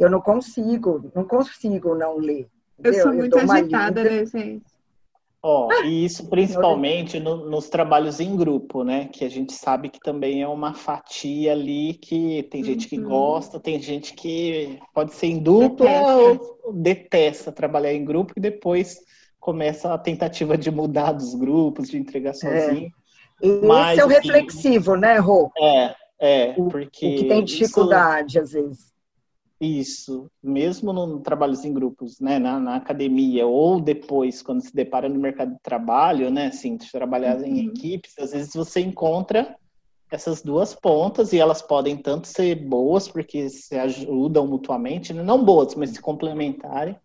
eu não consigo, não consigo não ler. Entendeu? Eu sou muito eu agitada, né, gente? Ó, oh, e isso principalmente no, nos trabalhos em grupo, né? Que a gente sabe que também é uma fatia ali que tem gente que uhum. gosta, tem gente que pode ser em dupla detesta. ou detesta trabalhar em grupo e depois começa a tentativa de mudar dos grupos, de entregar é. sozinho. É. E Mas, esse é o assim, reflexivo, né, Rô? É, É, porque. O que tem dificuldade, isso, às vezes. Isso, mesmo no trabalhos em grupos, né, na, na, academia, ou depois, quando se depara no mercado de trabalho, né, assim, trabalhar uhum. em equipes, às vezes você encontra essas duas pontas e elas podem tanto ser boas, porque se ajudam mutuamente, né, não boas, mas se complementarem,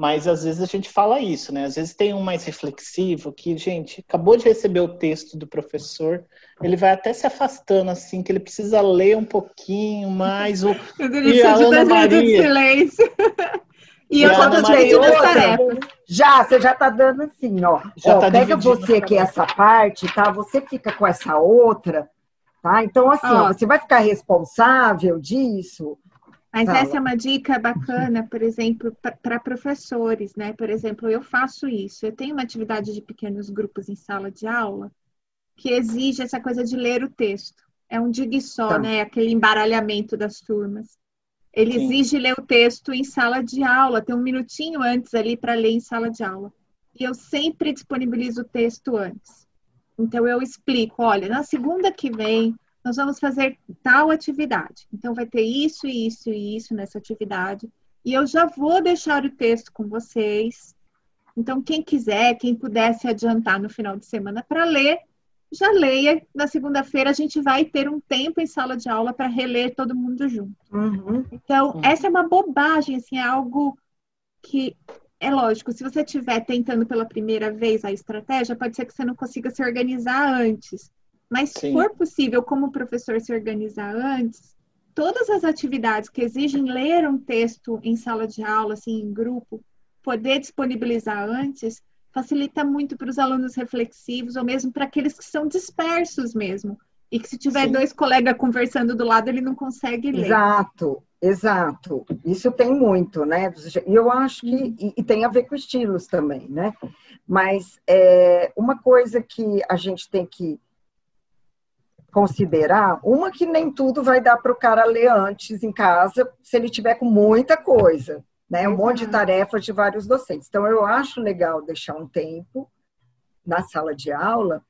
mas às vezes a gente fala isso, né? Às vezes tem um mais reflexivo que, gente, acabou de receber o texto do professor, ele vai até se afastando assim, que ele precisa ler um pouquinho mais. O... [laughs] E a Ana Maria. silêncio. [laughs] E, e eu só tô outra. Já, você já tá dando assim, ó. Já ó tá pega você aqui essa parte, tá? Você fica com essa outra, tá? Então, assim, ó, você vai ficar responsável disso mas Fala. essa é uma dica bacana, por exemplo, para professores, né? Por exemplo, eu faço isso. Eu tenho uma atividade de pequenos grupos em sala de aula que exige essa coisa de ler o texto. É um dig só, tá. né? Aquele embaralhamento das turmas. Ele Sim. exige ler o texto em sala de aula, tem um minutinho antes ali para ler em sala de aula. E eu sempre disponibilizo o texto antes. Então eu explico, olha, na segunda que vem nós vamos fazer tal atividade. Então, vai ter isso, isso e isso nessa atividade. E eu já vou deixar o texto com vocês. Então, quem quiser, quem puder se adiantar no final de semana para ler, já leia. Na segunda-feira, a gente vai ter um tempo em sala de aula para reler todo mundo junto. Uhum. Então, uhum. essa é uma bobagem, assim, é algo que é lógico, se você estiver tentando pela primeira vez a estratégia, pode ser que você não consiga se organizar antes. Mas se for possível, como o professor se organizar antes, todas as atividades que exigem ler um texto em sala de aula, assim, em grupo, poder disponibilizar antes, facilita muito para os alunos reflexivos, ou mesmo para aqueles que são dispersos mesmo. E que se tiver Sim. dois colegas conversando do lado, ele não consegue ler. Exato, exato. Isso tem muito, né? E eu acho que. Uhum. E, e, tem a ver com estilos também, né? Mas é, uma coisa que a gente tem que considerar, uma que nem tudo vai dar para o cara ler antes em casa, se ele tiver com muita coisa, né? Um monte de tarefas de vários docentes. Então, eu acho legal deixar um tempo na sala de aula,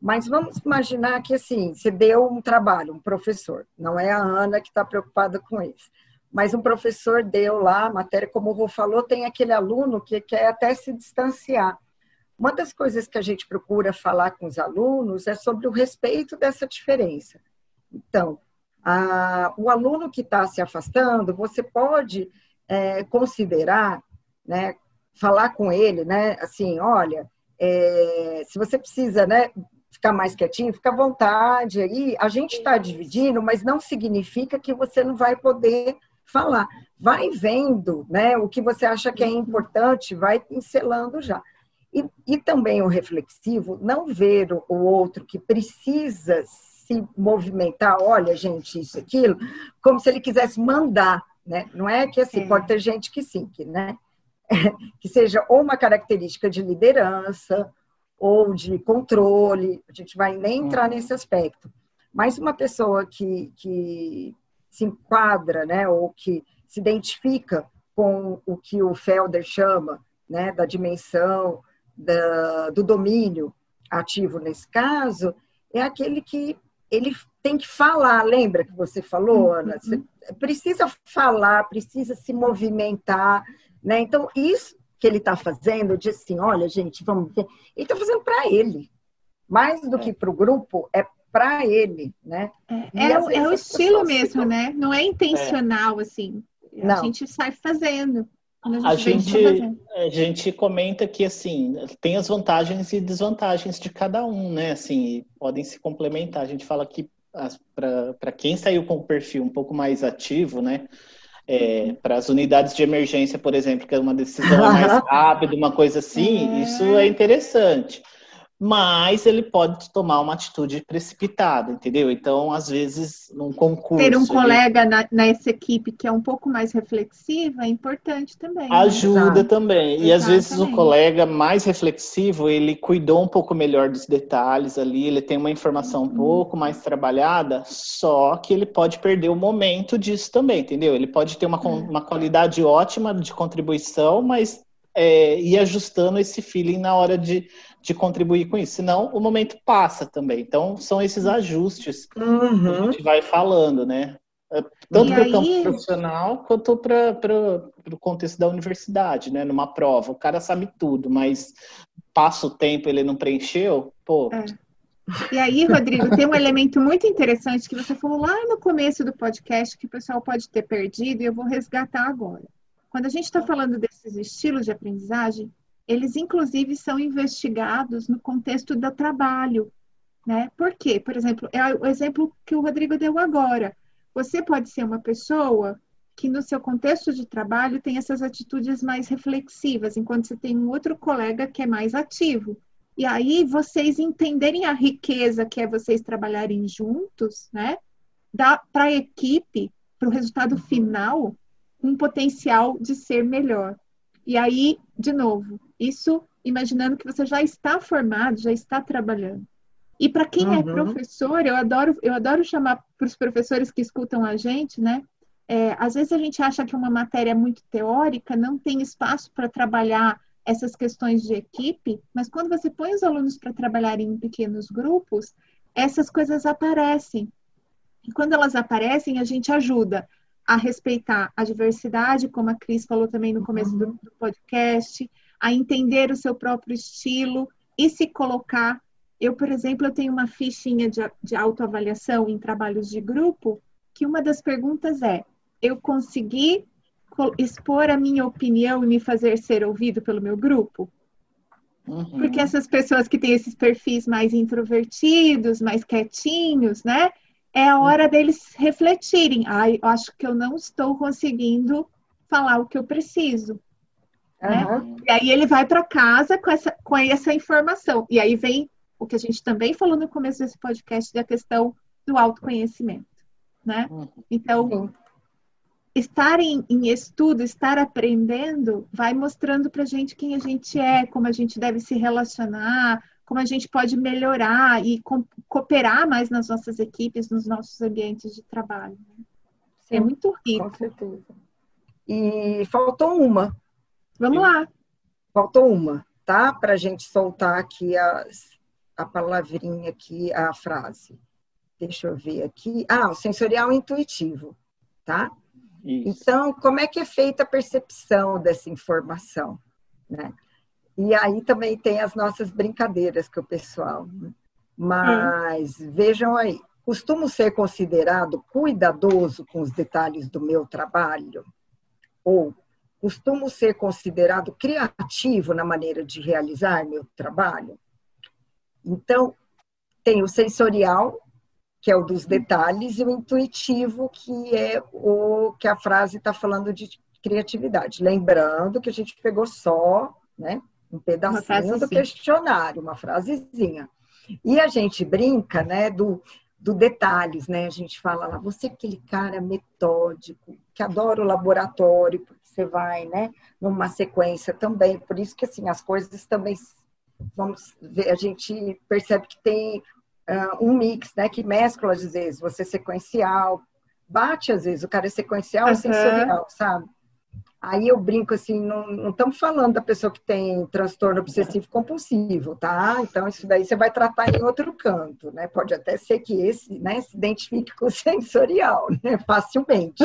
mas vamos imaginar que, assim, você deu um trabalho, um professor, não é a Ana que está preocupada com isso, mas um professor deu lá a matéria, como o Rô falou, tem aquele aluno que quer até se distanciar. Uma das coisas que a gente procura falar com os alunos é sobre o respeito dessa diferença. Então, a, o aluno que está se afastando, você pode é, considerar, né, falar com ele, né, assim, olha, é, se você precisa, né, ficar mais quietinho, fica à vontade aí. A gente está dividindo, mas não significa que você não vai poder falar. Vai vendo, né, o que você acha que é importante, vai pincelando já. E, e também o reflexivo, não ver o outro que precisa se movimentar, olha, gente, isso, aquilo, como se ele quisesse mandar, né? Não é que assim, é. pode ter gente que sim, que, né? [laughs] que seja ou uma característica de liderança ou de controle, a gente vai nem entrar uhum. nesse aspecto. Mas uma pessoa que, que se enquadra, né, ou que se identifica com o que o Felder chama, né, da dimensão da, do domínio ativo nesse caso é aquele que ele tem que falar. Lembra que você falou, uhum. Ana? Você precisa falar, precisa se movimentar, né? Então isso que ele está fazendo, de assim, olha, gente, vamos ver, ele está fazendo para ele, mais do é. que para o grupo, é para ele, né? É, é, o, é o estilo mesmo, né? Não é intencional, assim. A Não. gente sai fazendo. A gente, a gente comenta que assim tem as vantagens e desvantagens de cada um, né? Assim, podem se complementar. A gente fala que para quem saiu com o perfil um pouco mais ativo, né? É, para as unidades de emergência, por exemplo, que é uma decisão mais [laughs] rápida, uma coisa assim, é. isso é interessante mas ele pode tomar uma atitude precipitada, entendeu? Então, às vezes, num concurso. Ter um colega na, nessa equipe que é um pouco mais reflexiva é importante também. Né? Ajuda também. E às vezes o colega mais reflexivo, ele cuidou um pouco melhor dos detalhes ali, ele tem uma informação um uhum. pouco mais trabalhada, só que ele pode perder o momento disso também, entendeu? Ele pode ter uma, é. uma qualidade ótima de contribuição, mas é, ir ajustando esse feeling na hora de, de contribuir com isso. Senão o momento passa também. Então são esses ajustes uhum. que a gente vai falando, né? É, tanto para o campo profissional quanto para o contexto da universidade, né? Numa prova. O cara sabe tudo, mas passa o tempo ele não preencheu, pô. É. E aí, Rodrigo, tem um elemento muito interessante que você falou lá no começo do podcast que o pessoal pode ter perdido e eu vou resgatar agora. Quando a gente está falando desses estilos de aprendizagem, eles inclusive são investigados no contexto do trabalho, né? Por quê? Por exemplo, é o exemplo que o Rodrigo deu agora. Você pode ser uma pessoa que no seu contexto de trabalho tem essas atitudes mais reflexivas, enquanto você tem um outro colega que é mais ativo. E aí vocês entenderem a riqueza que é vocês trabalharem juntos, né? Para a equipe, para o resultado final, um potencial de ser melhor. E aí, de novo, isso imaginando que você já está formado, já está trabalhando. E para quem é uhum. é professor, eu adoro, eu adoro chamar para os professores que escutam a gente, né? É, às vezes a gente acha que uma matéria muito teórica não tem espaço para trabalhar essas questões de equipe, mas quando você põe os alunos para trabalharem em pequenos grupos, essas coisas aparecem. E quando elas aparecem, a gente ajuda a respeitar a diversidade, como a Cris falou também no começo do, do podcast, a entender o seu próprio estilo e se colocar. Eu, por exemplo, eu tenho uma fichinha de, de autoavaliação em trabalhos de grupo, que uma das perguntas é: eu consegui expor a minha opinião e me fazer ser ouvido pelo meu grupo? Uhum. Porque essas pessoas que têm esses perfis mais introvertidos, mais quietinhos, né? É a hora deles refletirem. Ah, eu acho que eu não estou conseguindo falar o que eu preciso. Uhum. Né? E aí ele vai para casa com essa, com essa informação. E aí vem o que a gente também falou no começo desse podcast da questão do autoconhecimento. Né? Uhum. Então, Sim estar em, em, estudo, estar aprendendo, vai mostrando para a gente quem a gente é, como a gente deve se relacionar, como a gente pode melhorar e co cooperar mais nas nossas equipes, nos nossos ambientes de trabalho. Né? É muito rico. Com certeza. E faltou uma. Vamos lá. Faltou uma, tá? Para a gente soltar aqui a, a palavrinha aqui, a frase. Deixa eu ver aqui. Ah, o sensorial intuitivo, tá? Isso. Então, como é que é feita a percepção dessa informação? Né? E aí também tem as nossas brincadeiras com o pessoal. Né? Mas hum. vejam aí, costumo ser considerado cuidadoso com os detalhes do meu trabalho? Ou costumo ser considerado criativo na maneira de realizar meu trabalho? Então, tem o sensorial, que é o dos detalhes, e o intuitivo, que é o que a frase está falando de criatividade. Lembrando que a gente pegou só né, um pedacinho do questionário, uma frasezinha. E a gente brinca né, do, do detalhes, né? A gente fala lá, você é aquele cara metódico, que adora o laboratório, porque você vai, né, numa sequência também. Por isso que, assim, as coisas também, vamos ver, a gente percebe que tem uh, um mix, né? Que mescla, às vezes, você sequencial, bate às vezes, o cara é sequencial uhum. e sensorial, sabe? Aí eu brinco assim, não estamos falando da pessoa que tem transtorno obsessivo compulsivo, tá? Então isso daí você vai tratar em outro canto, né? Pode até ser que esse, né, se identifique com o [laughs] sensorial, né? Facilmente.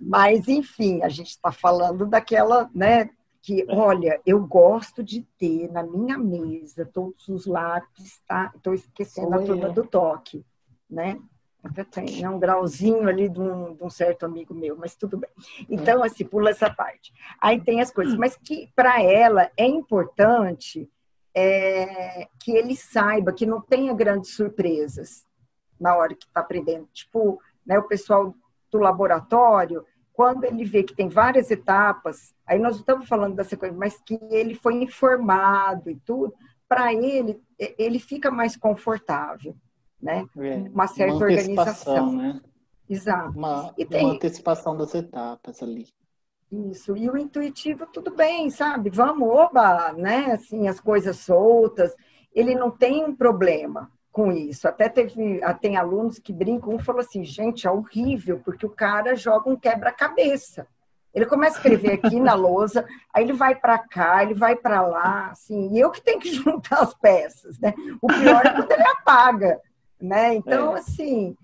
Mas enfim, a gente está falando daquela, né? que, olha, eu gosto de ter na minha mesa todos os lápis, tá? Estou esquecendo a turma do toque, né? Tem um grauzinho ali de um, de um, certo amigo meu, mas tudo bem. Então, assim, pula essa parte. Aí tem as coisas, mas que para ela é importante é, que ele saiba que não tenha grandes surpresas na hora que está aprendendo. Tipo, né, o pessoal do laboratório, quando ele vê que tem várias etapas, aí nós estamos falando da sequência, mas que ele foi informado e tudo, para ele, ele fica mais confortável, né? Uma certa uma organização. Né? Exato. Uma, e tem... uma antecipação das etapas ali. Isso, e o intuitivo, tudo bem, sabe? Vamos, oba, né? Assim, as coisas soltas. Ele não tem um problema com isso. Até teve, ah, tem alunos que brincam, um falou assim, gente, é horrível, porque o cara joga um quebra-cabeça. Ele começa a escrever aqui na lousa, aí ele vai para cá, ele vai para lá, assim, e eu que tenho que [laughs] juntar as peças, né? O pior é quando ele apaga, né? Então, é. assim,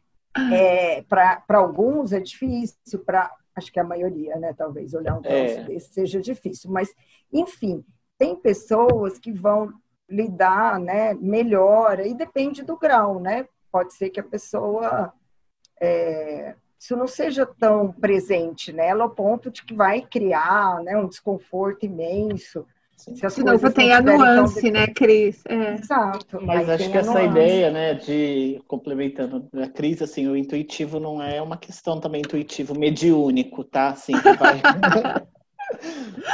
é, para alguns é difícil, para acho que a maioria, né? Talvez olhar um troço é. desse seja difícil, mas, enfim, tem pessoas que vão lidar, né, melhor, e depende do grau, né? Pode ser que a pessoa é, isso não seja tão presente nela ao ponto de que vai criar né, um desconforto imenso. Se as novo tem a nuance, tão... né, Cris? É. Exato. Mas acho que essa nuance. ideia, né, de complementando a Cris, assim, o intuitivo não é uma questão também intuitivo mediúnico, tá? Assim, vai... [laughs]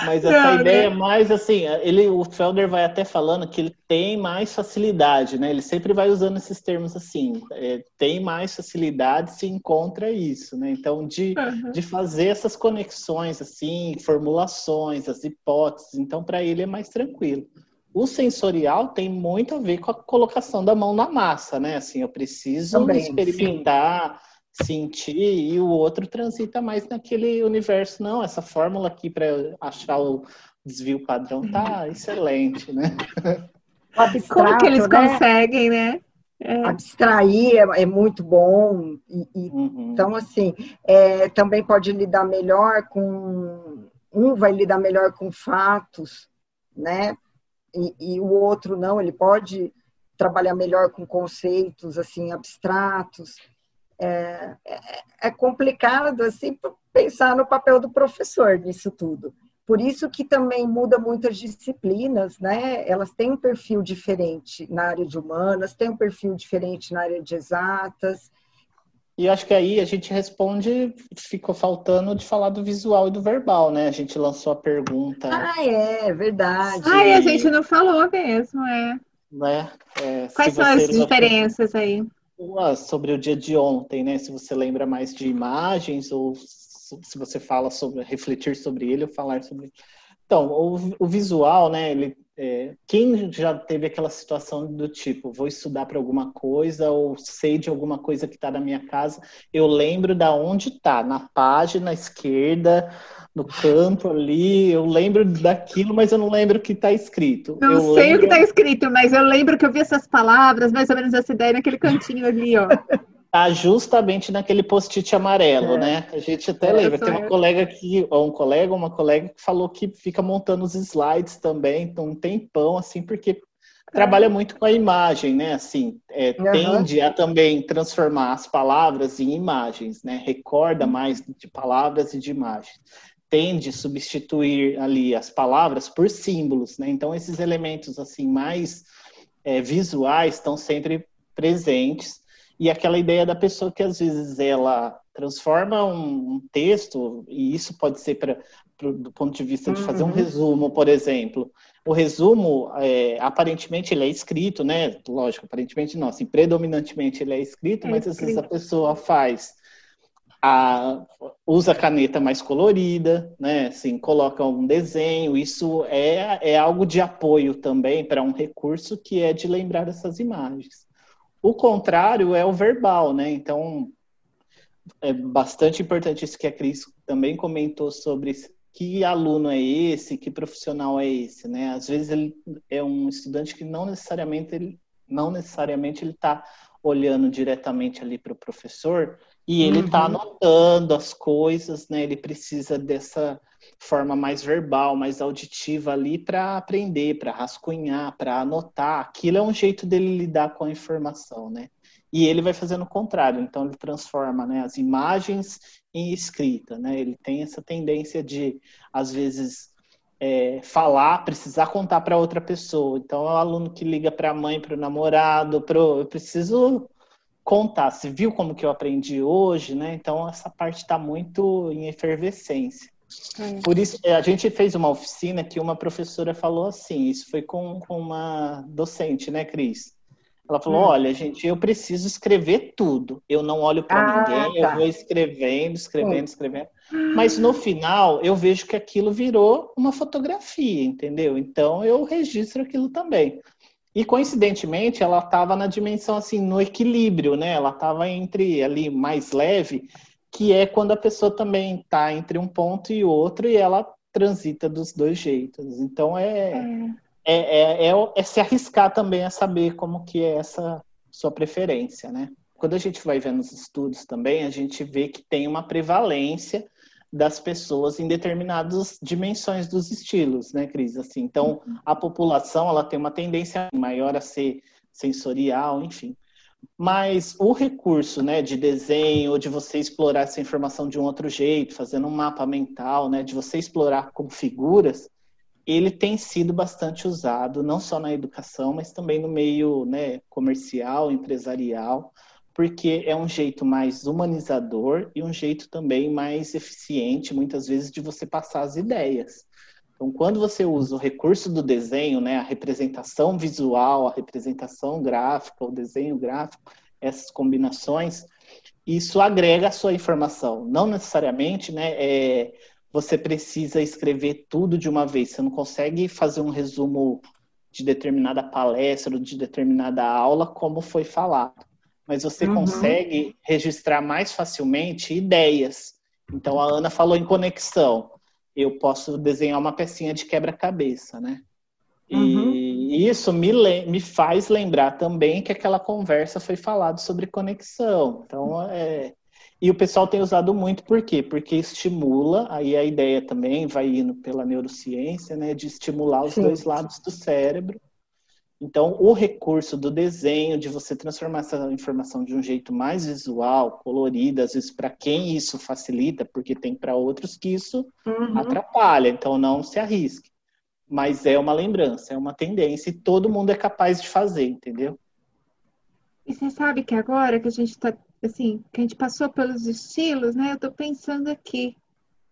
Mas essa não, ideia né? mais assim, ele, o Felder vai até falando que ele tem mais facilidade, né? Ele sempre vai usando esses termos assim, é, tem mais facilidade, se encontra isso, né? Então, de, uhum. de fazer essas conexões, assim, formulações, as hipóteses, então para ele é mais tranquilo. O sensorial tem muito a ver com a colocação da mão na massa, né? Assim, eu preciso Também, experimentar. Sim sentir e o outro transita mais naquele universo. Não, essa fórmula aqui para achar o desvio padrão tá uhum. excelente, né? [laughs] Abstrato, Como que eles né? conseguem, né? É. Abstrair é, é, muito bom. E, e, uhum. Então, assim, é, também pode lidar melhor com. Um vai lidar melhor com fatos, né? E, e o outro não, ele pode trabalhar melhor com conceitos assim abstratos é, é, é complicado assim pensar no papel do professor nisso tudo. Por isso que também muda muitas disciplinas, né? Elas têm um perfil diferente na área de humanas, têm um perfil diferente na área de exatas. E acho que aí a gente responde, ficou faltando de falar do visual e do verbal, né? A gente lançou a pergunta. Ah, é, verdade. Ah, e a gente não falou mesmo, é. Né? é Quais são as diferenças aí? Sobre o dia de ontem, né? Se você lembra mais de imagens ou se você fala sobre refletir sobre ele ou falar sobre. Então, o, o visual, né? Ele, é, quem já teve aquela situação do tipo, vou estudar para alguma coisa ou sei de alguma coisa que está na minha casa, eu lembro da onde está, na página esquerda no canto ali, eu lembro daquilo, mas eu não lembro o que está escrito. Não eu sei lembro... o que está escrito, mas eu lembro que eu vi essas palavras, mais ou menos essa ideia naquele cantinho ali, ó. [laughs] Tá justamente naquele post-it amarelo, é. né? A gente até é, lembra. Tem uma eu. colega que, ou um colega, uma colega que falou que fica montando os slides também, então um tempão, assim, porque trabalha muito com a imagem, né? Assim, é, uhum. tende a também transformar as palavras em imagens, né? Recorda mais de palavras e de imagens tende a substituir ali as palavras por símbolos, né? Então esses elementos assim mais é, visuais estão sempre presentes e aquela ideia da pessoa que às vezes ela transforma um, texto e isso pode ser para do ponto de vista de fazer um uhum. resumo, por exemplo. O resumo, é, aparentemente, ele é escrito, né? Lógico, aparentemente não, assim, predominantemente ele é escrito, é mas escrito. às vezes a pessoa faz a, usa caneta mais colorida, né? Assim, coloca um desenho. Isso é, é algo de apoio também para um recurso que é de lembrar essas imagens. O contrário é o verbal, né? Então, é bastante importante isso que a Cris também comentou sobre que aluno é esse, que profissional é esse, né? Às vezes ele é um estudante que não necessariamente ele não necessariamente ele está olhando diretamente ali para o professor, e ele está uhum. anotando as coisas, né? Ele precisa dessa forma mais verbal, mais auditiva ali para aprender, para rascunhar, para anotar. Aquilo é um jeito dele lidar com a informação, né? E ele vai fazendo o contrário, então ele transforma né, as imagens em escrita, né? Ele tem essa tendência de, às vezes, é, falar, precisar contar para outra pessoa. Então, é o aluno que liga para a mãe, para o namorado, pro, eu preciso contar. Você viu como que eu aprendi hoje, né? Então essa parte está muito em efervescência. É. Por isso, a gente fez uma oficina que uma professora falou assim, isso foi com, com uma docente, né, Cris? Ela falou, hum. olha, gente, eu preciso escrever tudo. Eu não olho para ah, ninguém, tá. eu vou escrevendo, escrevendo, hum. escrevendo. Mas no final, eu vejo que aquilo virou uma fotografia, entendeu? Então, eu registro aquilo também. E coincidentemente, ela estava na dimensão assim, no equilíbrio, né? Ela estava entre ali mais leve, que é quando a pessoa também está entre um ponto e outro e ela transita dos dois jeitos. Então é, é. É, é, é, é se arriscar também a saber como que é essa sua preferência, né? Quando a gente vai vendo os estudos também, a gente vê que tem uma prevalência das pessoas em determinadas dimensões dos estilos, né, Cris? Assim, então, a população ela tem uma tendência maior a ser sensorial, enfim. Mas o recurso, né, de desenho, de você explorar essa informação de um outro jeito, fazendo um mapa mental, né, de você explorar com figuras, ele tem sido bastante usado, não só na educação, mas também no meio né, comercial, empresarial, porque é um jeito mais humanizador e um jeito também mais eficiente, muitas vezes, de você passar as ideias. Então, quando você usa o recurso do desenho, né, a representação visual, a representação gráfica, o desenho gráfico, essas combinações, isso agrega a sua informação. Não necessariamente, né, é, você precisa escrever tudo de uma vez. Você não consegue fazer um resumo de determinada palestra ou de determinada aula, como foi falado mas você uhum. consegue registrar mais facilmente ideias. Então, a Ana falou em conexão. Eu posso desenhar uma pecinha de quebra-cabeça, né? Uhum. E isso me, me faz lembrar também que aquela conversa foi falado sobre conexão. Então, é... E o pessoal tem usado muito, por quê? Porque estimula, aí a ideia também vai indo pela neurociência, né, de estimular os Sim. dois lados do cérebro então, o recurso do desenho, de você transformar essa informação de um jeito mais visual, colorido, às vezes para quem isso facilita, porque tem para outros que isso uhum. atrapalha, então não se arrisque. Mas é uma lembrança, é uma tendência e todo mundo é capaz de fazer, entendeu? E você sabe que agora que a gente está, assim, que a gente passou pelos estilos, né? Eu estou pensando aqui,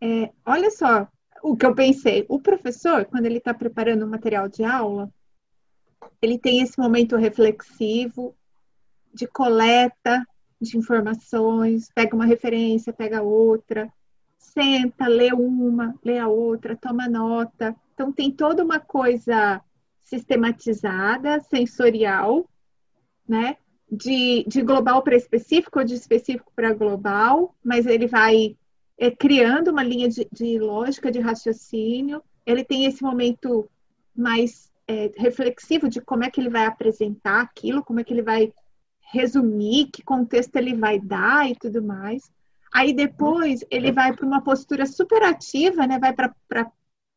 é, olha só o que eu pensei. O professor, quando ele está preparando o material de aula, ele tem esse momento reflexivo de coleta de informações, pega uma referência, pega outra, senta, lê uma, lê a outra, toma nota. Então tem toda uma coisa sistematizada, sensorial, né? De, de global para específico ou de específico para global, mas ele vai é, criando uma linha de, de lógica, de raciocínio. Ele tem esse momento mais é, reflexivo de como é que ele vai apresentar aquilo, como é que ele vai resumir, que contexto ele vai dar e tudo mais. Aí depois ele vai para uma postura super ativa, né? Vai para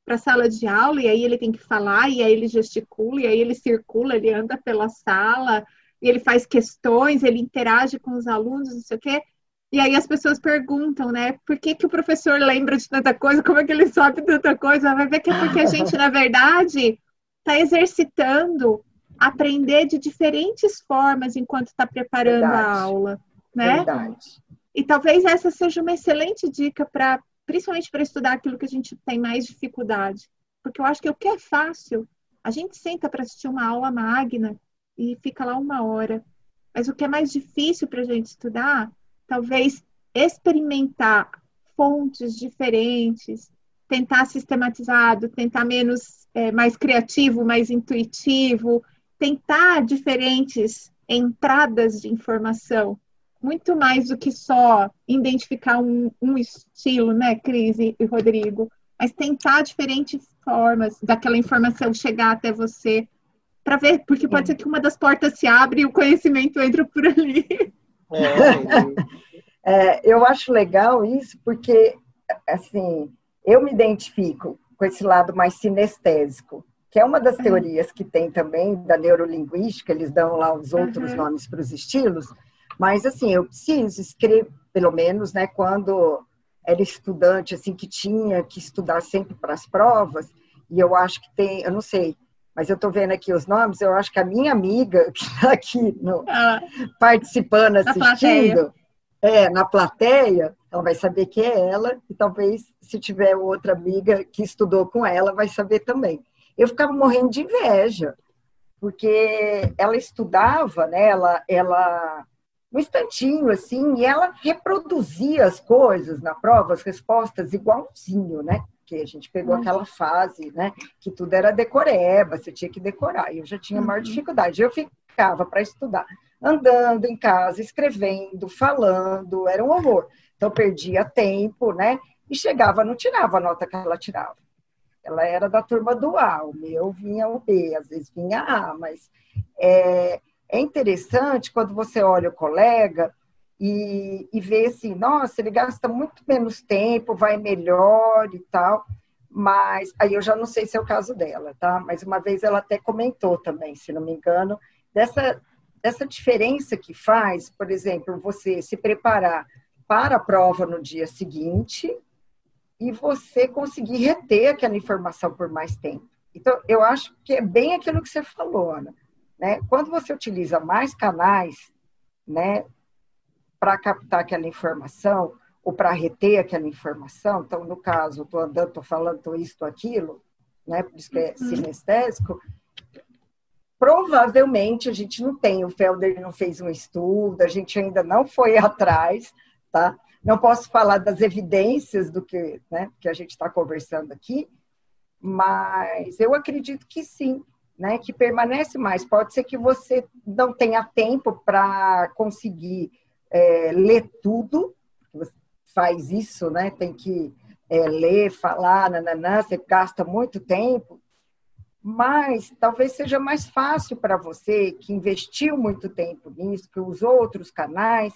a sala de aula e aí ele tem que falar, e aí ele gesticula, e aí ele circula, ele anda pela sala, e ele faz questões, ele interage com os alunos, não sei o quê. E aí as pessoas perguntam, né? Por que, que o professor lembra de tanta coisa? Como é que ele sabe tanta coisa? Vai ver que é porque a gente, na verdade, está exercitando aprender de diferentes formas enquanto está preparando Verdade. a aula, né? Verdade. E talvez essa seja uma excelente dica para, principalmente para estudar aquilo que a gente tem mais dificuldade, porque eu acho que o que é fácil, a gente senta para assistir uma aula magna e fica lá uma hora, mas o que é mais difícil para a gente estudar, talvez experimentar fontes diferentes, tentar sistematizado, tentar menos é, mais criativo, mais intuitivo, tentar diferentes entradas de informação, muito mais do que só identificar um, um estilo, né, Cris e Rodrigo, mas tentar diferentes formas daquela informação chegar até você para ver, porque pode ser que uma das portas se abre e o conhecimento entra por ali. É, [laughs] é, eu acho legal isso porque, assim, eu me identifico com esse lado mais sinestésico, que é uma das uhum. teorias que tem também da neurolinguística, eles dão lá os outros uhum. nomes para os estilos, mas assim, eu preciso escrever, pelo menos, né, quando era estudante, assim, que tinha que estudar sempre para as provas, e eu acho que tem, eu não sei, mas eu estou vendo aqui os nomes, eu acho que a minha amiga [laughs] que está aqui no, ah, participando, assistindo, é, na plateia, ela vai saber que é ela, e talvez, se tiver outra amiga que estudou com ela, vai saber também. Eu ficava morrendo de inveja, porque ela estudava, né, ela, ela um instantinho, assim, e ela reproduzia as coisas na prova, as respostas igualzinho, né? porque a gente pegou uhum. aquela fase, né, que tudo era decoreba, você tinha que decorar, e eu já tinha maior uhum. dificuldade. Eu ficava para estudar, andando em casa, escrevendo, falando, era um horror. Então, perdia tempo, né, e chegava, não tirava a nota que ela tirava. Ela era da turma do A, o meu vinha o B, às vezes vinha A, mas é, é interessante quando você olha o colega e, e vê assim, nossa, ele gasta muito menos tempo, vai melhor e tal, mas aí eu já não sei se é o caso dela, tá? Mas uma vez ela até comentou também, se não me engano, dessa, dessa diferença que faz, por exemplo, você se preparar para a prova no dia seguinte e você conseguir reter aquela informação por mais tempo. Então, eu acho que é bem aquilo que você falou, Ana. Né? Quando você utiliza mais canais, né, para captar aquela informação ou para reter aquela informação. Então, no caso, estou andando, estou falando tô isso, tô aquilo, né? Por isso que é uhum. sinestésico. Provavelmente a gente não tem, o Felder não fez um estudo, a gente ainda não foi [laughs] atrás, tá? Não posso falar das evidências do que, né, que a gente está conversando aqui, mas eu acredito que sim, né, que permanece mais. Pode ser que você não tenha tempo para conseguir é, ler tudo, você faz isso, né? Tem que é, ler, falar, nananã, você gasta muito tempo, mas talvez seja mais fácil para você que investiu muito tempo nisso, que usou outros canais,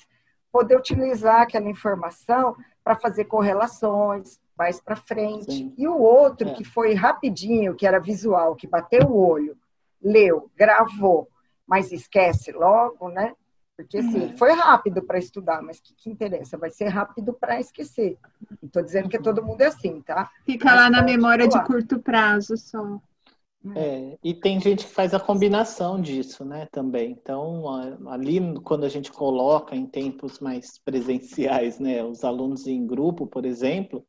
poder utilizar aquela informação para fazer correlações mais para frente. Sim. E o outro é. que foi rapidinho, que era visual, que bateu o olho, leu, gravou, mas esquece logo, né? Porque assim, uhum. foi rápido para estudar, mas o que, que, interessa? Vai ser rápido para esquecer. Não estou dizendo que todo mundo é assim, tá? Fica mas lá na memória de curto prazo só. É, e tem gente que faz a combinação disso, né, também. Então, ali quando a gente coloca em tempos mais presenciais, né, os alunos em grupo, por exemplo,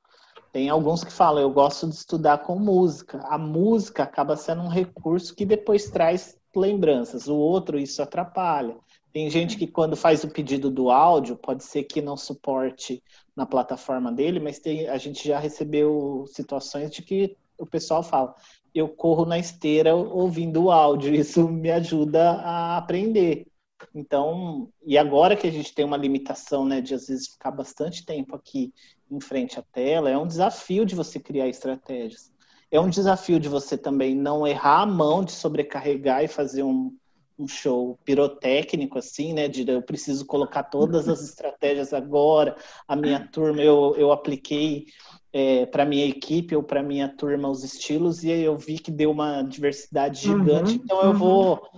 tem alguns que falam, eu gosto de estudar com música. A música acaba sendo um recurso que depois traz lembranças. O outro, isso atrapalha. Tem gente que quando faz o pedido do áudio, pode ser que não suporte na plataforma dele, mas tem, a gente já recebeu situações de que o pessoal fala, eu corro na esteira ouvindo o áudio, isso me ajuda a aprender. Então, e agora que a gente tem uma limitação, né, de às vezes ficar bastante tempo aqui em frente à tela, é um desafio de você criar estratégias. É um desafio de você também não errar a mão de sobrecarregar e fazer um, um show pirotécnico, assim, né? De eu preciso colocar todas as estratégias agora. A minha turma, eu, eu apliquei é, para minha equipe ou para minha turma os estilos e aí eu vi que deu uma diversidade uhum, gigante. Uhum, então eu uhum. vou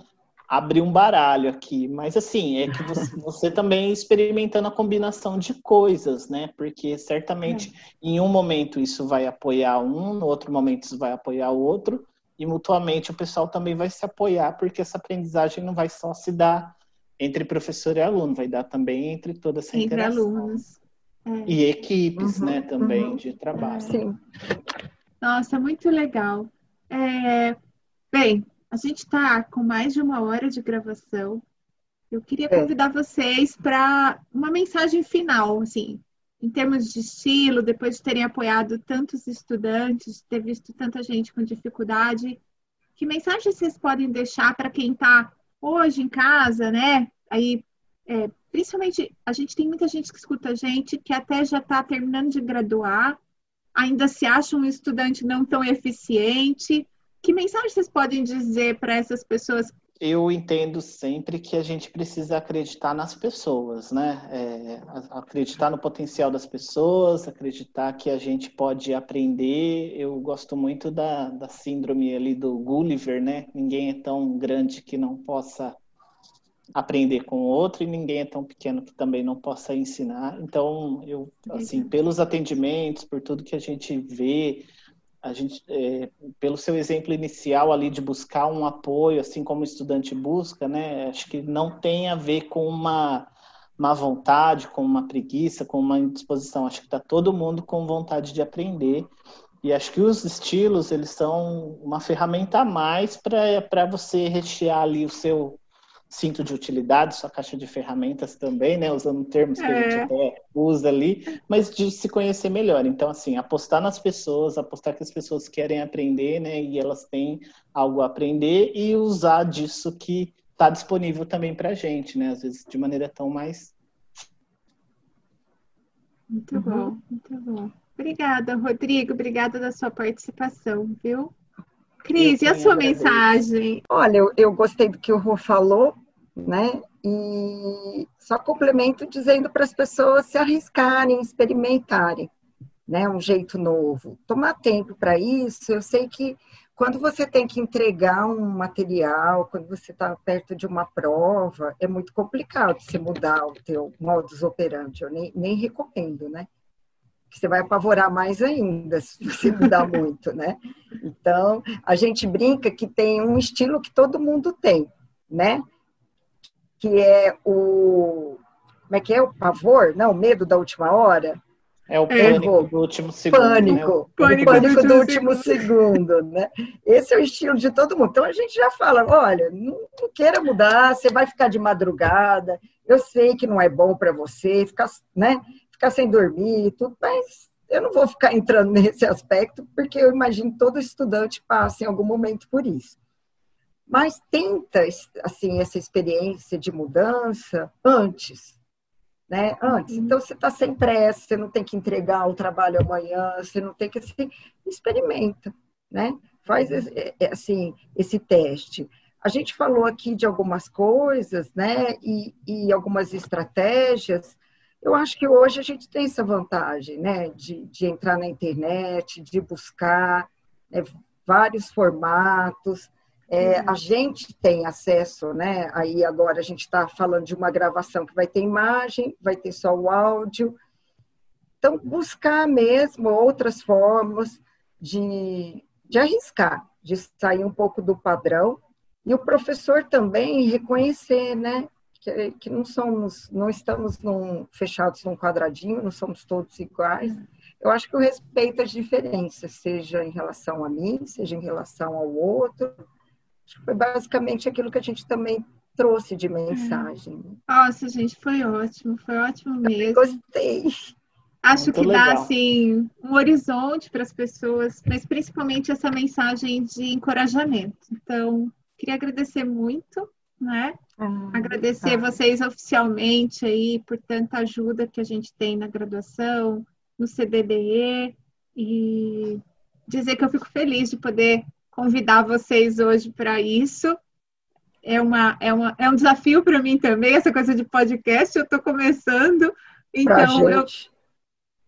abrir um baralho aqui. Mas assim, é que você, [laughs] você, também experimentando a combinação de coisas, né? Porque certamente é. em um momento isso vai apoiar um, no outro momento isso vai apoiar o outro e mutuamente o pessoal também vai se apoiar, porque essa aprendizagem não vai só se dar entre professor e aluno, vai dar também entre toda essa entre interação. alunos. É. E equipes, uhum, né, também uhum. de trabalho. Sim. Nossa, muito legal. É... Bem, a gente está com mais de uma hora de gravação. Eu queria é. convidar vocês para uma mensagem final, assim, em termos de estilo, depois de terem apoiado tantos estudantes, ter visto tanta gente com dificuldade, que mensagem vocês podem deixar para quem está hoje em casa, né? Aí, é, principalmente, a gente tem muita gente que escuta a gente que até já está terminando de graduar, ainda se acha um estudante não tão eficiente. Que mensagem vocês podem dizer para essas pessoas eu entendo sempre que a gente precisa acreditar nas pessoas, né? É, acreditar no potencial das pessoas, acreditar que a gente pode aprender. Eu gosto muito da, da síndrome ali do Gulliver, né? Ninguém é tão grande que não possa aprender com o outro e ninguém é tão pequeno que também não possa ensinar. Então, eu, assim, pelos atendimentos, por tudo que a gente vê, a gente, é, pelo seu exemplo inicial ali de buscar um apoio, assim como o estudante busca, né? Acho que não tem a ver com uma má vontade, com uma preguiça, com uma indisposição. Acho que está todo mundo com vontade de aprender. E acho que os estilos, eles são uma ferramenta a mais para você rechear ali o seu cinto de utilidade, sua caixa de ferramentas também, né? Usando termos que é. a gente é. até usa ali, mas de se conhecer melhor. Então, assim, apostar nas pessoas, apostar que as pessoas querem aprender, né? E elas têm algo a aprender e usar disso que está disponível também para a gente, né? Às vezes de maneira tão mais. Muito uhum. bom, muito bom. Obrigada, Rodrigo. Obrigada da sua participação, viu? Cris, e a sua agradeço. mensagem? Olha, eu, eu gostei do que o Rô falou, né? E só complemento dizendo para as pessoas se arriscarem, experimentarem, né? Um jeito novo. Tomar tempo para isso. Eu sei que quando você tem que entregar um material, quando você está perto de uma prova, é muito complicado você mudar o teu modus operandi. Eu nem, nem recomendo, né? que você vai apavorar mais ainda se você mudar [laughs] muito, né? Então, a gente brinca que tem um estilo que todo mundo tem, né? Que é o. Como é que é? O pavor? Não, o medo da última hora? É o pânico do último segundo. Pânico, né? o pânico, pânico do, do último segundo. segundo, né? Esse é o estilo de todo mundo. Então a gente já fala: olha, não, não queira mudar, você vai ficar de madrugada. Eu sei que não é bom para você ficar, né? ficar sem dormir e tudo, mas eu não vou ficar [laughs] entrando nesse aspecto, porque eu imagino que todo estudante passa em algum momento por isso. Mas tenta, assim, essa experiência de mudança antes, né? Antes. Uhum. Então, você está sem pressa, você não tem que entregar o trabalho amanhã, você não tem que, assim, experimenta, né? Faz, assim, esse teste. A gente falou aqui de algumas coisas, né? E, e algumas estratégias eu acho que hoje a gente tem essa vantagem, né, de, de entrar na internet, de buscar né, vários formatos. É, uhum. A gente tem acesso, né? Aí agora a gente está falando de uma gravação que vai ter imagem, vai ter só o áudio. Então, buscar mesmo outras formas de, de arriscar, de sair um pouco do padrão. E o professor também reconhecer, né? que, que não somos, não estamos num, fechados num quadradinho, não somos todos iguais. Eu acho que o respeito às diferenças, seja em relação a mim, seja em relação ao outro, acho que foi basicamente aquilo que a gente também trouxe de mensagem. Nossa, gente, foi ótimo, foi ótimo mesmo. Gostei. Acho Muito que legal. dá assim um horizonte para as pessoas, mas principalmente essa mensagem de encorajamento. Então, queria agradecer muito, né? Ah, Agradecer tá. vocês oficialmente aí por tanta ajuda que a gente tem na graduação, no CBDE e dizer que eu fico feliz de poder convidar vocês hoje para isso. É, uma, é, uma, é um desafio para mim também, essa coisa de podcast, eu estou começando, então eu,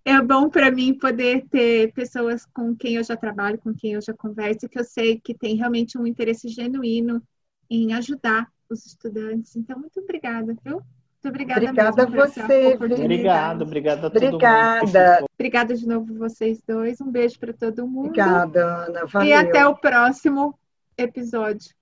é bom para mim poder ter pessoas com quem eu já trabalho, com quem eu já converso, que eu sei que tem realmente um interesse genuíno em ajudar os estudantes. Então, muito obrigada, viu? Muito obrigada, obrigada a você. Obrigado, obrigada a todo obrigada. mundo. Obrigada de novo vocês dois. Um beijo para todo mundo. Obrigada, Ana. Valeu. E até o próximo episódio.